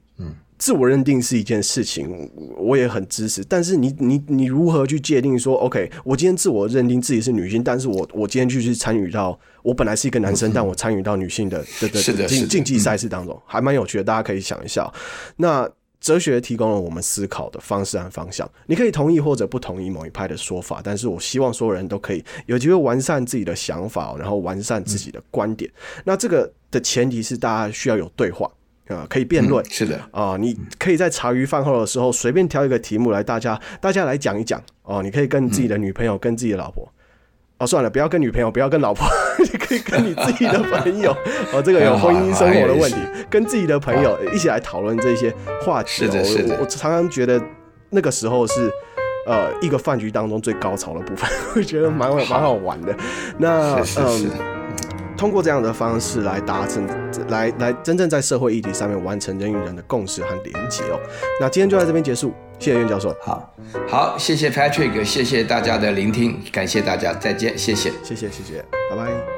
自我认定是一件事情，我也很支持。但是你你你如何去界定说，OK，我今天自我认定自己是女性，但是我我今天就去参与到，我本来是一个男生，嗯、但我参与到女性的这个竞竞技赛事当中，还蛮有趣的，大家可以想一下。那哲学提供了我们思考的方式和方向，你可以同意或者不同意某一派的说法，但是我希望所有人都可以有机会完善自己的想法，然后完善自己的观点。嗯、那这个的前提是大家需要有对话。啊，可以辩论、嗯，是的啊，你可以在茶余饭后的时候随便挑一个题目来，大家大家来讲一讲哦。你可以跟自己的女朋友、嗯、跟自己的老婆，哦，算了，不要跟女朋友，不要跟老婆，你可以跟你自己的朋友 哦。这个有婚姻生活的问题，跟自己的朋友一起来讨论这些话题。是的，是的。我常常觉得那个时候是呃一个饭局当中最高潮的部分，我觉得蛮蛮好玩的。那嗯。通过这样的方式来达成，来来真正在社会议题上面完成人与人的共识和连结哦。那今天就在这边结束，谢谢苑教授。好，好，谢谢 Patrick，谢谢大家的聆听，感谢大家，再见，谢谢，谢谢，谢谢，拜拜。